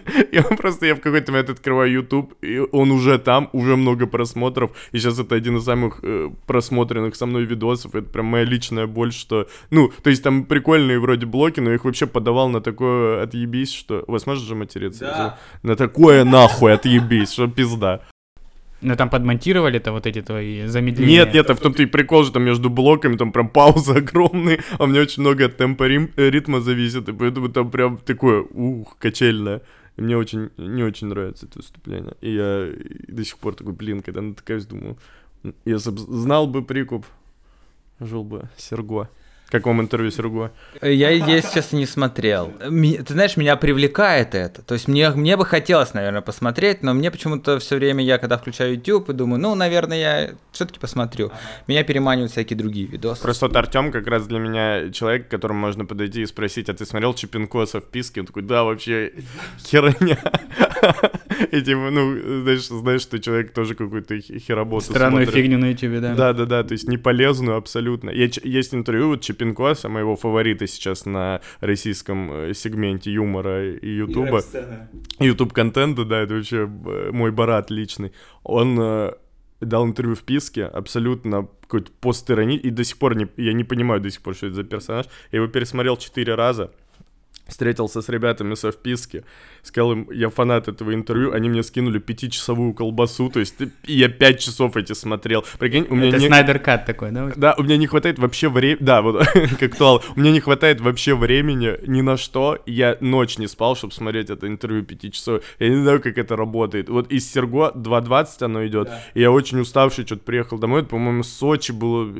Он просто, я в какой-то момент открываю YouTube, и он уже там, уже много просмотров. И сейчас это один из самых э, просмотренных со мной видосов. Это прям моя личная боль, что... Ну, то есть там прикольные вроде блоки, но их вообще подавал на такое отъебись, что... У вас можно же материться? Да. На такое нахуй отъебись, что пизда. Ну там подмонтировали-то вот эти твои замедления? Нет, нет, а в том-то и прикол, что там между блоками там прям паузы огромные, а меня очень много от темпа рим- э, ритма зависит, и поэтому там прям такое, ух, качельное. И мне очень, не очень нравится это выступление. И я до сих пор такой, блин, когда натыкаюсь, думаю, «М, если бы знал бы прикуп, жил бы Серго. Как вам интервью Серго? Я, если честно, не смотрел. Ты знаешь, меня привлекает это. То есть мне, мне бы хотелось, наверное, посмотреть, но мне почему-то все время, я когда включаю YouTube и думаю, ну, наверное, я все-таки посмотрю. Меня переманивают всякие другие видосы. Просто вот Артем как раз для меня человек, к которому можно подойти и спросить, а ты смотрел Чепинкоса в писке? Он такой, да, вообще херня. И типа, ну, знаешь, знаешь, что человек тоже какую-то хеработу Странную смотрит. фигню на YouTube, да? Да, да, да, то есть не полезную абсолютно. Есть интервью вот Чепинкоса, моего фаворита сейчас на российском э, сегменте юмора и ютуба. YouTube контента, да, это вообще э, мой барат личный. Он э, дал интервью в Писке, абсолютно какой-то постирони, и до сих пор не, я не понимаю до сих пор, что это за персонаж. Я его пересмотрел четыре раза. Встретился с ребятами со вписки, сказал им, я фанат этого интервью, они мне скинули пятичасовую колбасу, то есть я пять часов эти смотрел. Прикинь, у меня Это не... Снайдер Кат такой, да? Да, у меня не хватает вообще времени, да, вот как актуал, у меня не хватает вообще времени ни на что, я ночь не спал, чтобы смотреть это интервью пяти часов, я не знаю, как это работает. Вот из Серго 2.20 оно идет, и я очень уставший, что-то приехал домой, это, по-моему, Сочи было,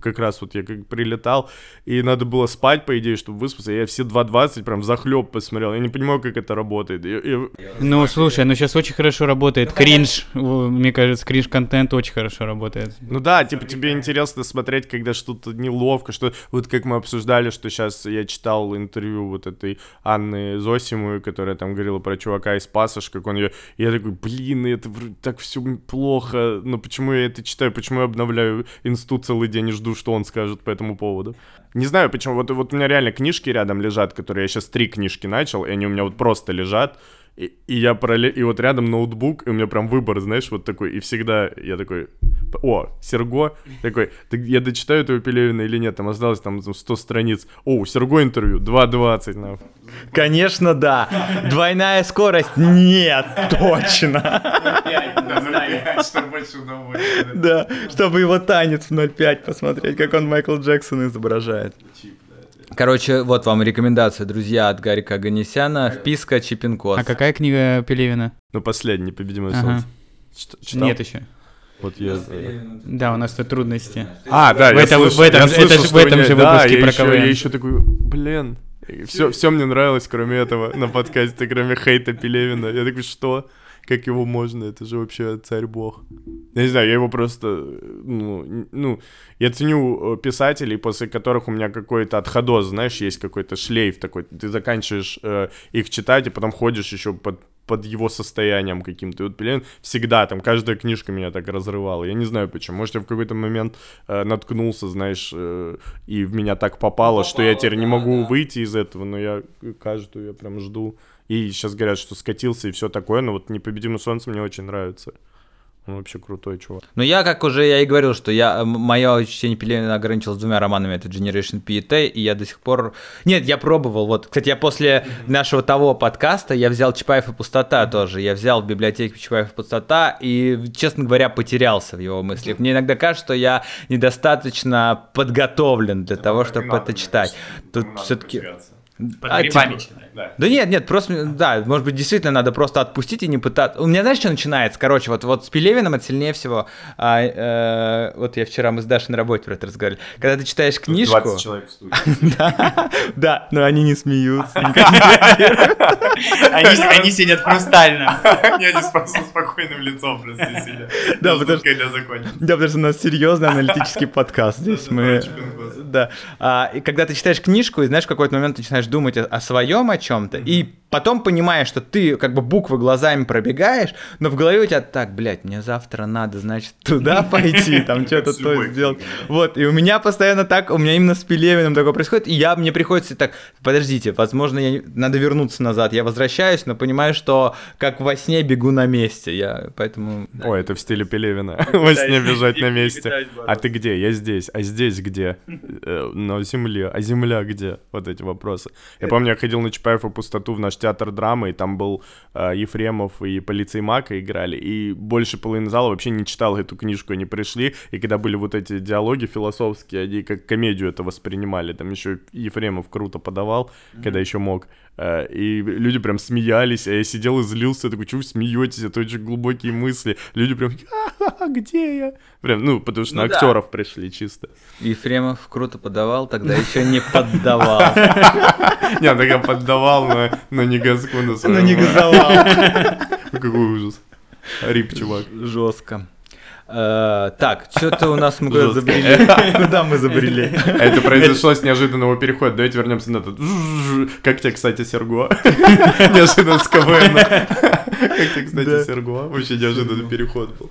как раз вот я как прилетал, и надо было спать, по идее, чтобы выспаться, я все 2.20 прям прям захлеб посмотрел. Я не понимаю, как это работает. И- и- Ну, слушай, ну сейчас очень хорошо работает кринж. Мне кажется, кринж-контент очень хорошо работает. Ну да, типа тебе интересно смотреть, когда что-то неловко, что вот как мы обсуждали, что сейчас я читал интервью вот этой Анны Зосимовой, которая там говорила про чувака из Пасаш, как он ее... Я такой, блин, это вроде так все плохо, но почему я это читаю, почему я обновляю инсту целый день и жду, что он скажет по этому поводу. Не знаю, почему, вот, вот у меня реально книжки рядом лежат, которые я сейчас три книжки начал, и они у меня вот просто лежат, и, и я параллель... И вот рядом ноутбук, и у меня прям выбор, знаешь, вот такой. И всегда я такой, о, Серго, такой, «Так я дочитаю этого Пелевина или нет? Там осталось там 100 страниц. О, Серго интервью, 2.20, нахуй. Конечно, да. Двойная скорость? Нет, точно. Что больше удовольствия. Да, чтобы его танец в 0.5 посмотреть, как он Майкл Джексон изображает. Короче, вот вам рекомендация, друзья, от Гарика Аганесяна. Вписка Чипинкос. А какая книга Пелевина? Ну, последний, «Непобедимое Ага. солнце». Чит- читал? Нет еще. Вот я... Да, у нас тут трудности. А, да, В я этом- слышал, в этом я же- слышал, это в этом меня- же да, выпуске я про КВН. Я еще такой, блин, все, все мне нравилось, кроме этого, на подкасте, кроме хейта Пелевина. Я такой, что? Как его можно? Это же вообще царь-бог. Я не знаю, я его просто, ну, ну, я ценю э, писателей, после которых у меня какой-то отходос, знаешь, есть какой-то шлейф такой. Ты заканчиваешь э, их читать, и потом ходишь еще под под его состоянием каким-то. И вот Пелевин всегда, там, каждая книжка меня так разрывала. Я не знаю почему. Может, я в какой-то момент э, наткнулся, знаешь, э, и в меня так попало, что я теперь не могу выйти из этого, но я каждую я прям жду. И сейчас говорят, что скатился и все такое, но вот «Непобедимое солнце» мне очень нравится. Он вообще крутой чувак. Ну, я, как уже я и говорил, что я, мое чтение Пелевина ограничилось двумя романами, это Generation P и T, и я до сих пор... Нет, я пробовал, вот, кстати, я после нашего того подкаста, я взял Чапаев и Пустота тоже, я взял в библиотеке Чапаев и Пустота, и, честно говоря, потерялся в его мыслях. Мне иногда кажется, что я недостаточно подготовлен для того, чтобы это читать. Тут все-таки... А, типа- Да нет, нет, просто, да, может быть, действительно надо просто отпустить и не пытаться. У меня, знаешь, что начинается? Короче, вот, вот с Пелевиным это сильнее всего. А, э, вот я вчера, мы с Дашей на работе про это разговаривали. Когда ты читаешь книжку... человек в студии. Да, да, но они не смеются. Они сидят хрустально. Не, они с спокойным лицом просто сидят. Да, потому что-. Да, потому что у нас серьезный аналитический подкаст здесь. Мы... Да. А, и когда ты читаешь книжку, и знаешь, в какой-то момент ты начинаешь думать о, о своем о чем-то, и потом понимаешь, что ты как бы буквы глазами пробегаешь, но в голове у тебя так, блядь, мне завтра надо, значит, туда пойти, там что-то то сделать. Вот, и у меня постоянно так, у меня именно с Пелевиным такое происходит, и я, мне приходится так, подождите, возможно, я, надо вернуться назад, я возвращаюсь, но понимаю, что как во сне бегу на месте, я поэтому... Ой, это в стиле Пелевина. Во сне бежать на месте. А ты где? Я здесь. А здесь где? Э, На земле. А земля где? Вот эти вопросы. Я помню, я ходил на Чапаев и пустоту в наш театр драмы, и там был э, Ефремов и полицей Мака играли, и больше половины зала вообще не читал эту книжку, они пришли, и когда были вот эти диалоги философские, они как комедию это воспринимали, там еще Ефремов круто подавал, когда еще мог, и люди прям смеялись, а я сидел и злился, такой, что вы смеетесь, это очень глубокие мысли, люди прям, «А, где я? Прям, ну, потому что Ну на да. актеров пришли чисто. Ефремов круто подавал, тогда еще не поддавал. Не, так поддавал, но, но не газку на своем. не газовал. Какой ужас. Рип, чувак. Жестко. Э, Так, что-то у нас мы забрели. Куда мы забрели? А это произошло с неожиданного перехода. Давайте вернемся на этот. Как тебе, кстати, Серго? Неожиданно с КВН. Как тебе, кстати. Серго? Вообще неожиданный переход был.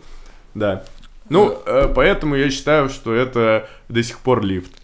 Да. Ну, э, поэтому я считаю, что это до сих пор лифт.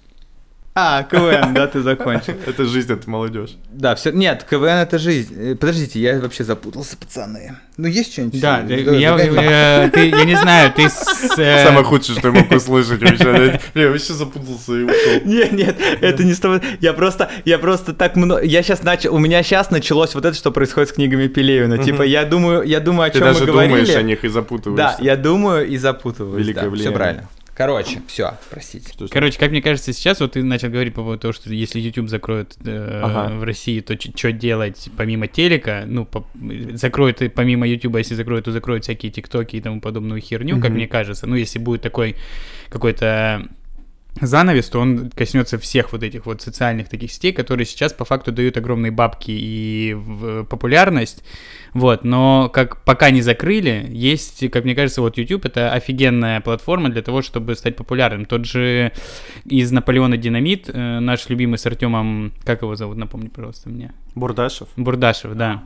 А, КВН, да, ты закончил. Это жизнь, это молодежь. Да, все. Нет, КВН это жизнь. Э, Подождите, я вообще запутался, пацаны. Ну есть что-нибудь? Да, да, я, ты- я не знаю, ты с... э, Самое худшее, что я мог услышать вообще. Я вообще запутался и ушел. Нет, нет, это не с тобой. Я просто, я просто так много. Я сейчас начал. У меня сейчас началось вот это, что происходит с книгами Пелевина. Типа, я думаю, я думаю, о Ты чем мы даже говорили. думаешь о них и Да, запутываешься. я думаю и запутываюсь. Великое да, влияние. Все правильно. Короче, все, простите. Что Короче, как мне кажется, сейчас вот ты начал говорить по поводу того, что если YouTube закроют э, Ага. в России, то что делать помимо телека? Ну, по- закроют и помимо YouTube, а если закроют, то закроют всякие тиктоки и тому подобную херню, как Мгм. мне кажется. Ну, если будет такой какой-то занавес, то он коснется всех вот этих вот социальных таких сетей, которые сейчас по факту дают огромные бабки и в популярность, вот, но как пока не закрыли, есть, как мне кажется, вот YouTube это офигенная платформа для того, чтобы стать популярным. Тот же из Наполеона Динамит, э, наш любимый с Артемом, как его зовут, напомни, пожалуйста, мне. Бурдашев? Бурдашев, да.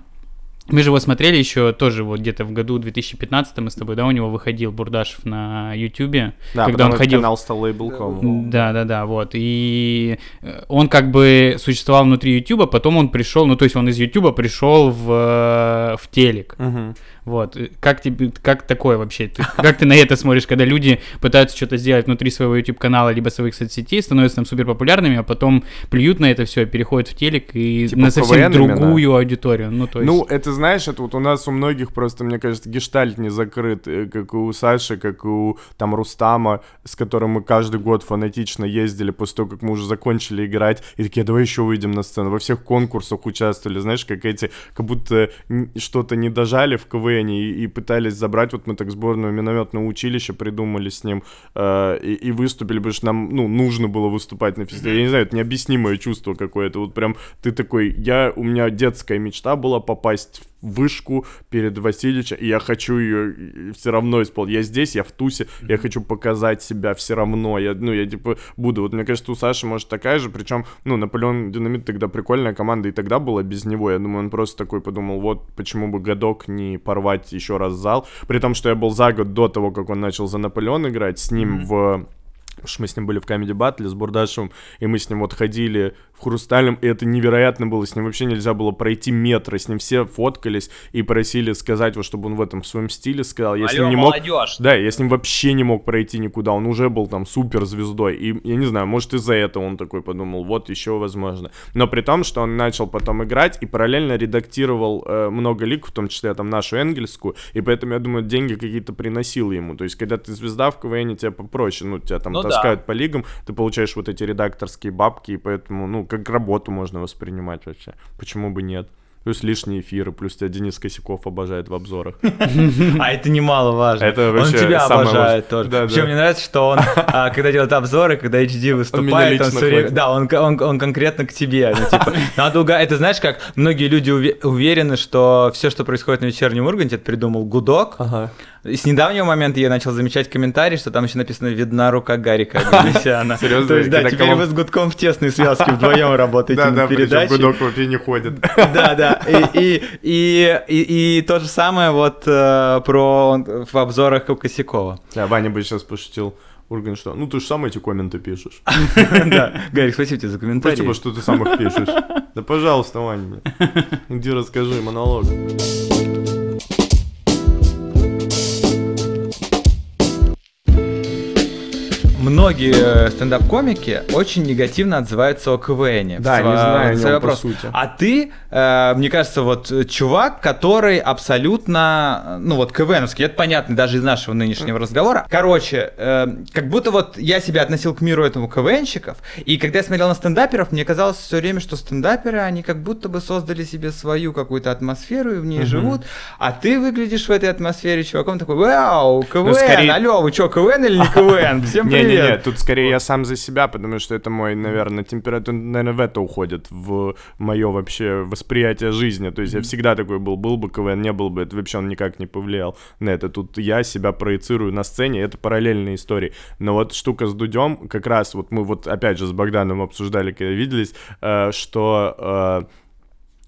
Мы же его смотрели еще тоже вот где-то в году 2015 мы с тобой, да, у него выходил Бурдашев на Ютубе, Да, когда он ходил. канал стал лейблком. Да, да, да, вот. И э, он как бы существовал внутри Ютуба, потом он пришел, ну то есть он из Ютуба пришел в, э, в телек. Мгм. Вот. Как тебе, как такое вообще? Ты- как ты на это смотришь, когда люди пытаются что-то сделать внутри своего YouTube канала либо своих соцсетей, становятся там супер популярными, а потом плюют на это все, переходят в телек и Типа на совсем другую аудиторию. Ну, то есть... Ну, это знаешь, это вот у нас у многих просто, мне кажется, гештальт не закрыт, э, как у Саши, как у там Рустама, с которым мы каждый год фанатично ездили после того, как мы уже закончили играть, и такие, «А давай еще выйдем на сцену. Во всех конкурсах участвовали, знаешь, как эти, как будто что-то не дожали в КВН и, и пытались забрать, вот мы так сборную минометного училища придумали с ним э, и, и выступили, потому что нам, ну, нужно было выступать на фестивале. Я не знаю, это необъяснимое чувство какое-то, вот прям ты такой, я, у меня детская мечта была попасть в вышку перед Васильевичем, и я хочу ее все равно исполнить. Я здесь, я в тусе, я хочу показать себя все равно. Я, ну, я типа буду. Вот мне кажется, у Саши может такая же, причем, ну, Наполеон Динамит тогда прикольная команда, и тогда была без него. Я думаю, он просто такой подумал, вот почему бы годок не порвать еще раз зал. При том, что я был за год до того, как он начал за Наполеон играть, с ним в Потому что мы с ним были в Камеди Батле с Бурдашевым, и мы с ним вот ходили в Хрустальном, и это невероятно было, с ним вообще нельзя было пройти метры, с ним все фоткались и просили сказать, вот чтобы он в этом своем стиле сказал. Я с ним Алло, не мог... молодежь! Да, я с ним вообще не мог пройти никуда, он уже был там супер звездой, и я не знаю, может из-за этого он такой подумал, вот еще возможно. Но при том, что он начал потом играть и параллельно редактировал э, много лиг, в том числе там нашу энгельскую, и поэтому, я думаю, деньги какие-то приносил ему. То есть, когда ты звезда в КВН, тебе попроще, ну, тебя там Ну да. таскают по лигам, ты получаешь вот эти редакторские бабки, и поэтому, ну, как работу можно воспринимать вообще. Почему бы нет? Плюс лишние эфиры, плюс тебя Денис Косяков обожает в обзорах. А это немаловажно. Это он тебя самое обожает важное. тоже. Да, Причем да. мне нравится, что он, а, когда делает обзоры, когда HD выступает, он, все время... Да, он, он, он конкретно к тебе. Ну, типа, надо уга- Это знаешь, как многие люди уве- уверены, что все, что происходит на вечернем Урганте, это придумал Гудок. И с недавнего момента я начал замечать комментарии, что там еще написано «Видна рука Гарика Аганесяна». Серьезно? То есть, да, теперь вы с Гудком в тесной связке вдвоем работаете Да, на да, причем передаче. гудок вообще не ходит. Да, да. И, то же самое вот э, про в обзорах Косякова. Да, Ваня бы сейчас пошутил. Урган, что? Ну, ты же сам эти комменты пишешь. Да. Гарик, спасибо тебе за комментарий. Спасибо, что ты сам их пишешь. Да, пожалуйста, Ваня. Иди расскажи монолог. Многие э, стендап-комики очень негативно отзываются о КВНе. Да, В не сво- знаю свой по вопрос. сути. А ты, э, мне кажется, вот э, чувак, который абсолютно, э, ну вот КВНовский, это понятно даже из нашего нынешнего разговора. Короче, э, как будто вот я себя относил к миру этому КВНщиков, и когда я смотрел на стендаперов, мне казалось все время, что стендаперы, они как будто бы создали себе свою какую-то атмосферу и в ней живут, а ты выглядишь в этой атмосфере чуваком такой, вау, КВН, Ну, скорее- алло, вы что, КВН или не КВН? Всем привет. Не-не-не, тут скорее я сам за себя, потому что это мой, наверное, температура, наверное, в это уходит, в мое вообще восприятие жизни. То есть я всегда такой был, был бы КВН, не был бы, это вообще он никак не повлиял на это. Тут я себя проецирую на сцене, это параллельные истории. Но вот штука с Дудем, как раз вот мы вот опять же с Богданом обсуждали, когда виделись, э, что...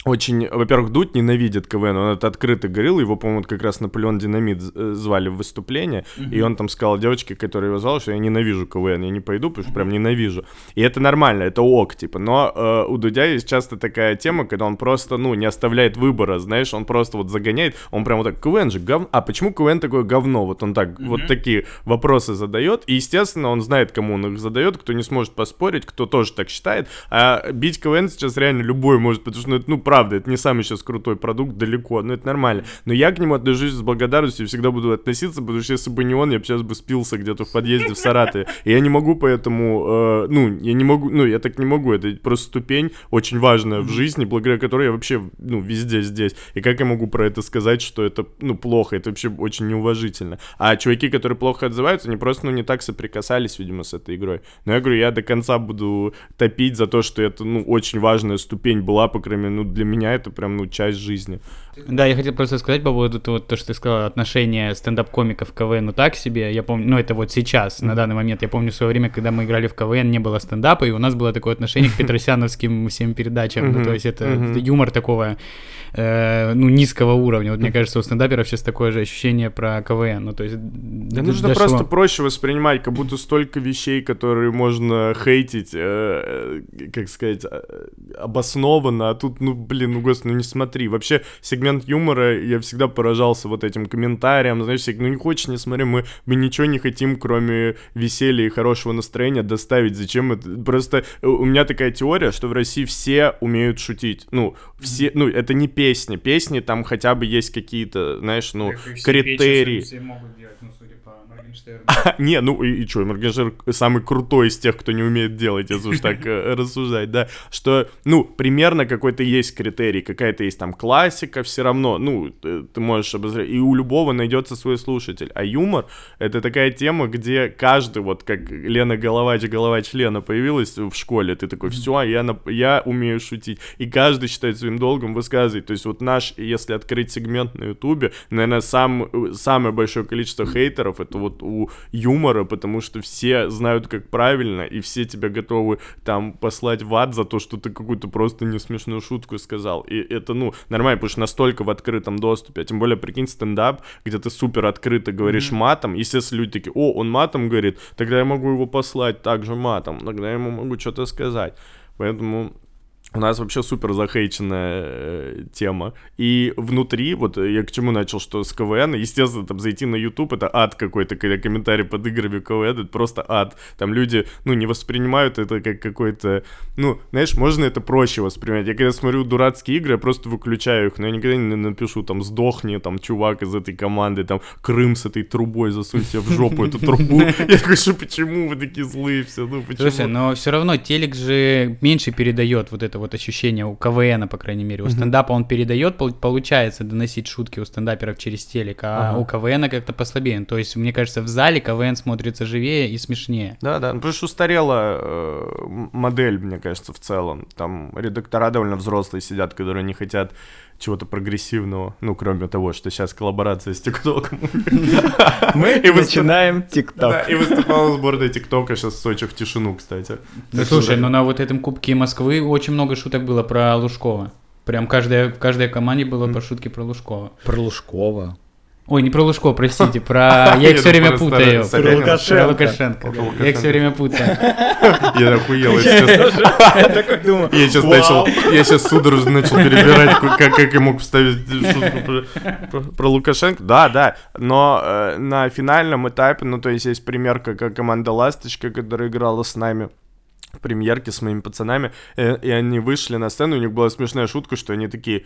очень, во-первых, Дудь ненавидит КВН, он это открыто говорил, его, по-моему, как раз Наполеон Динамит э, звали в выступление, и он там сказал девочке, которая его звала, что я ненавижу КВН, я не пойду, потому что прям ненавижу. И это нормально, это ок, типа, но э, у Дудя есть часто такая тема, когда он просто, ну, не оставляет выбора, знаешь, он просто вот загоняет, он прям вот так, КВН же говно, а почему КВН такое говно? Вот он так, вот такие вопросы задает, и, естественно, он знает, кому он их задает, кто не сможет поспорить, кто тоже так считает, а бить КВН сейчас реально любой может, потому что, ну, это, ну, правда, это не самый сейчас крутой продукт, далеко, но это нормально. Но я к нему отношусь с благодарностью и всегда буду относиться, потому что если бы не он, я бы сейчас бы спился где-то в подъезде в Саратове. И я не могу поэтому, э, ну, я не могу, ну, я так не могу, это просто ступень очень важная в жизни, благодаря которой я вообще, ну, везде здесь. И как я могу про это сказать, что это, ну, плохо, это вообще очень неуважительно. А чуваки, которые плохо отзываются, они просто, ну, не так соприкасались, видимо, с этой игрой. Но я говорю, я до конца буду топить за то, что это, ну, очень важная ступень была, по крайней мере, ну, для меня это прям, ну, часть жизни. Да, я хотел просто сказать по поводу того, то, что ты сказал, отношение стендап-комиков к КВН, ну так себе, я помню, ну это вот сейчас, на данный момент, я помню в свое время, когда мы играли в КВН, не было стендапа, и у нас было такое отношение к петросяновским всем передачам, ну то есть это юмор такого, э, ну, низкого уровня, вот мне кажется, у стендаперов сейчас такое же ощущение про КВН, ну то есть... Да нужно просто проще воспринимать, как будто столько вещей, которые можно хейтить, э, э, как сказать, э, обоснованно, а тут, ну, блин, ну, господи, ну не смотри. Вообще, сегмент юмора, я всегда поражался вот этим комментариям, знаешь, ну не хочешь, не смотри, мы, мы ничего не хотим, кроме веселья и хорошего настроения доставить. Зачем это? Просто у меня такая теория, что в России все умеют шутить. Ну, все, ну, это не песни. Песни там хотя бы есть какие-то, знаешь, ну, критерии. Не, ну и, и что, Моргенштерн самый крутой из тех, кто не умеет делать, если уж так э, рассуждать, да, что, ну, примерно какой-то есть критерий, какая-то есть там классика все равно, ну, ты, ты можешь обозревать, и у любого найдется свой слушатель, а юмор — это такая тема, где каждый, вот как Лена Головач, Головач Лена появилась в школе, ты такой, все, я, на, я умею шутить, и каждый считает своим долгом высказывать, то есть вот наш, если открыть сегмент на ютубе, наверное, сам, самое большое количество хейтеров, это вот у юмора, потому что все знают, как правильно, и все тебя готовы там послать в ад за то, что ты какую-то просто не смешную шутку сказал. И это, ну, нормально, потому что настолько в открытом доступе, а тем более, прикинь, стендап, где ты супер открыто говоришь mm-hmm. матом, естественно, люди такие, о, он матом говорит, тогда я могу его послать также матом, тогда я ему могу что-то сказать. Поэтому у нас вообще супер захейченная э, тема. И внутри, вот я к чему начал, что с КВН, естественно, там зайти на YouTube, это ад какой-то, когда комментарии под играми КВН, это просто ад. Там люди, ну, не воспринимают это как какой-то, ну, знаешь, можно это проще воспринимать. Я когда смотрю дурацкие игры, я просто выключаю их, но я никогда не напишу, там, сдохни, там, чувак из этой команды, там, Крым с этой трубой, засунь себе в жопу эту трубу. Я такой, что почему вы такие злые все, ну, почему? Слушай, но все равно телек же меньше передает вот это вот ощущение у КВН, по крайней мере. У стендапа он передает, получается доносить шутки у стендаперов через телек, а ага. у КВН как-то послабее. То есть, мне кажется, в зале КВН смотрится живее и смешнее. Да, да. Ну, потому что устарела э, модель, мне кажется, в целом. Там редактора довольно взрослые сидят, которые не хотят чего-то прогрессивного, ну, кроме того, что сейчас коллаборация с ТикТоком. Мы начинаем ТикТок. И выступала сборная ТикТока сейчас в Сочи в тишину, кстати. Слушай, ну на вот этом Кубке Москвы очень много шуток было про Лужкова. Прям каждая, в каждой команде было по шутке про Лужкова. Про Лужкова. Ой, не про Лужко, простите, про... Я их все время путаю. Про Лукашенко. Я их все время путаю. Я охуел, я сейчас... Я сейчас начал... Я сейчас судорожно начал перебирать, как я мог вставить шутку про Лукашенко. Да, да, но э, на финальном этапе, ну, то есть есть пример, как команда «Ласточка», которая играла с нами в премьерке с моими пацанами, э, и они вышли на сцену, у них была смешная шутка, что они такие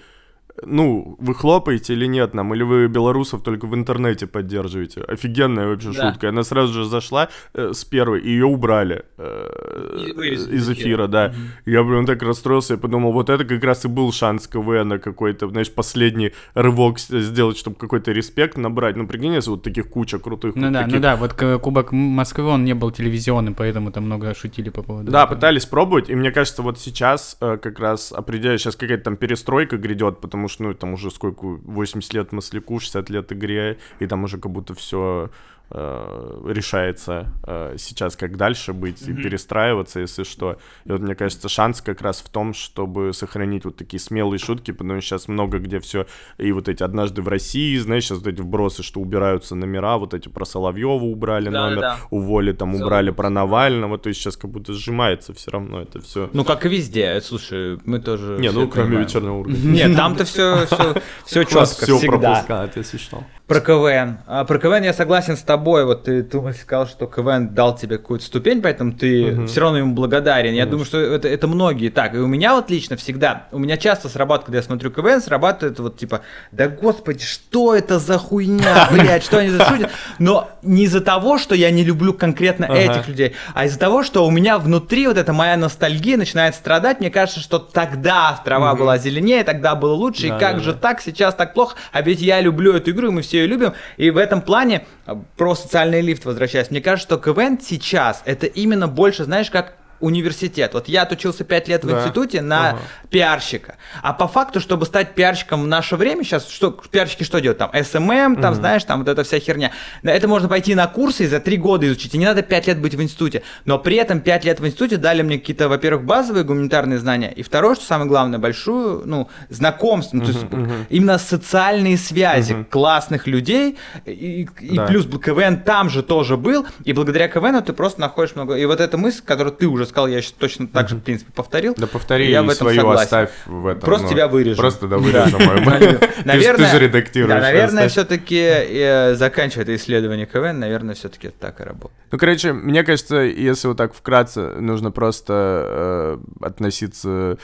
ну, вы хлопаете или нет нам, или вы белорусов только в интернете поддерживаете. Офигенная вообще да. шутка. Она сразу же зашла э, с первой, и ее убрали э, из, из эфира, да. Угу. Я прям так расстроился, я подумал, вот это как раз и был шанс КВН какой-то, знаешь, последний рывок сделать, чтобы какой-то респект набрать. Ну, прикинь, если вот таких куча крутых. Ну да, таких... ну да, вот Кубок Москвы, он не был телевизионным, поэтому там много шутили по поводу Да, этого. пытались пробовать, и мне кажется, вот сейчас э, как раз определяю, сейчас какая-то там перестройка грядет, потому потому что, ну, там уже сколько, 80 лет Масляку, 60 лет игре, и там уже как будто все решается э, сейчас, как дальше быть mm-hmm. и перестраиваться, если что. И вот мне кажется, шанс как раз в том, чтобы сохранить вот такие смелые шутки, потому что сейчас много где все, и вот эти однажды в России, знаешь, сейчас вот эти вбросы, что убираются номера, вот эти про Соловьева убрали да, номер, да. у Воли там убрали про Навального, то есть сейчас как будто сжимается все равно это все. Ну, как и везде, слушай, мы тоже... Не, ну, кроме вечернего уровня. Нет, там-то все, все, все четко все пропускает, если что. Про КВН. А, про КВН я согласен с тобой тобой, вот ты, ты сказал, что КВН дал тебе какую-то ступень, поэтому ты все равно ему благодарен. Я думаю, что это, это многие так. И у меня вот лично всегда, у меня часто срабатывает, когда я смотрю КВН, срабатывает вот типа, да господи, что это за хуйня, блядь, что они за шутят? Но не из-за того, что я не люблю конкретно этих людей, а из-за того, что у меня внутри вот эта моя ностальгия начинает страдать. Мне кажется, что тогда трава была зеленее, тогда было лучше, и как да, же да. так, сейчас так плохо, а ведь я люблю эту игру, и мы все ее любим. И в этом плане, э, про социальный лифт возвращаясь, мне кажется, что КВН сейчас, это именно больше, знаешь, как университет. Вот я отучился 5 лет в Да. институте на Ага. пиарщика. А по факту, чтобы стать пиарщиком в наше время, сейчас что пиарщики что делают? Там СММ, там, знаешь, там вот эта вся херня. Это можно пойти на курсы и за 3 года изучить. И не надо 5 лет быть в институте. Но при этом 5 лет в институте дали мне какие-то, во-первых, базовые гуманитарные знания. И второе, что самое главное, большую, ну, знакомство. Ну, то есть именно социальные связи классных людей. И, и Да. плюс КВН там же тоже был. И благодаря КВНу ты просто находишь много... И вот эта мысль, которую ты уже сказал, я сейчас точно так же, в принципе, повторил. Да повтори я в этом свою согласен. оставь в этом. Просто ну, тебя вырежу. Просто, да, вырежу мою. Наверное, Ты же редактируешь. Да, наверное, все-таки заканчивая это исследование КВН, наверное, все-таки так и работает. Ну, короче, мне кажется, если вот так вкратце, нужно просто э, относиться, э,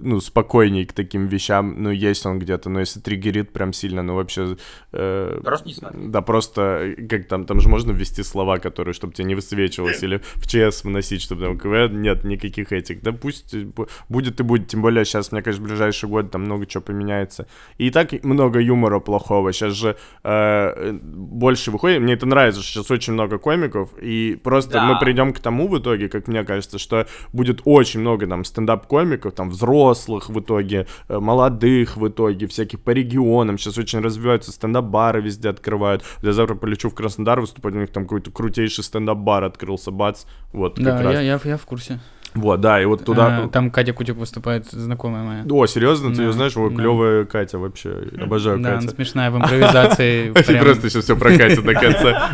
ну, спокойней к таким вещам. Ну, есть он где-то, но если триггерит прям сильно, ну, вообще... э, Просто не смотри. Да, просто, э, как там, там же можно ввести слова, которые, чтобы тебе не высвечивалось, или в ЧС вносить, чтобы там КВН, нет никаких этих. Да пусть э, бу- будет и будет, тем более сейчас, мне кажется, в ближайший год там много чего поменяется. И так много юмора плохого. Сейчас же э, больше выходит. Мне это нравится, что сейчас очень много комиков, и просто Да. мы придем к тому в итоге, как мне кажется, что будет очень много там стендап-комиков, там взрослых в итоге, э, молодых в итоге, всяких по регионам. Сейчас очень развиваются стендап-бары везде открывают. Я завтра полечу в Краснодар выступать, у них там какой-то крутейший стендап-бар открылся, бац. Вот, как Да, раз. я, я, я в курсе. Вот, да, и вот туда... А, Там Катя Кутюк выступает, знакомая моя. О, серьезно, ты Да, ее знаешь? О, да. клевая Катя вообще. Обожаю Да, она Катю. смешная в импровизации. Ты просто сейчас все про Катю до конца.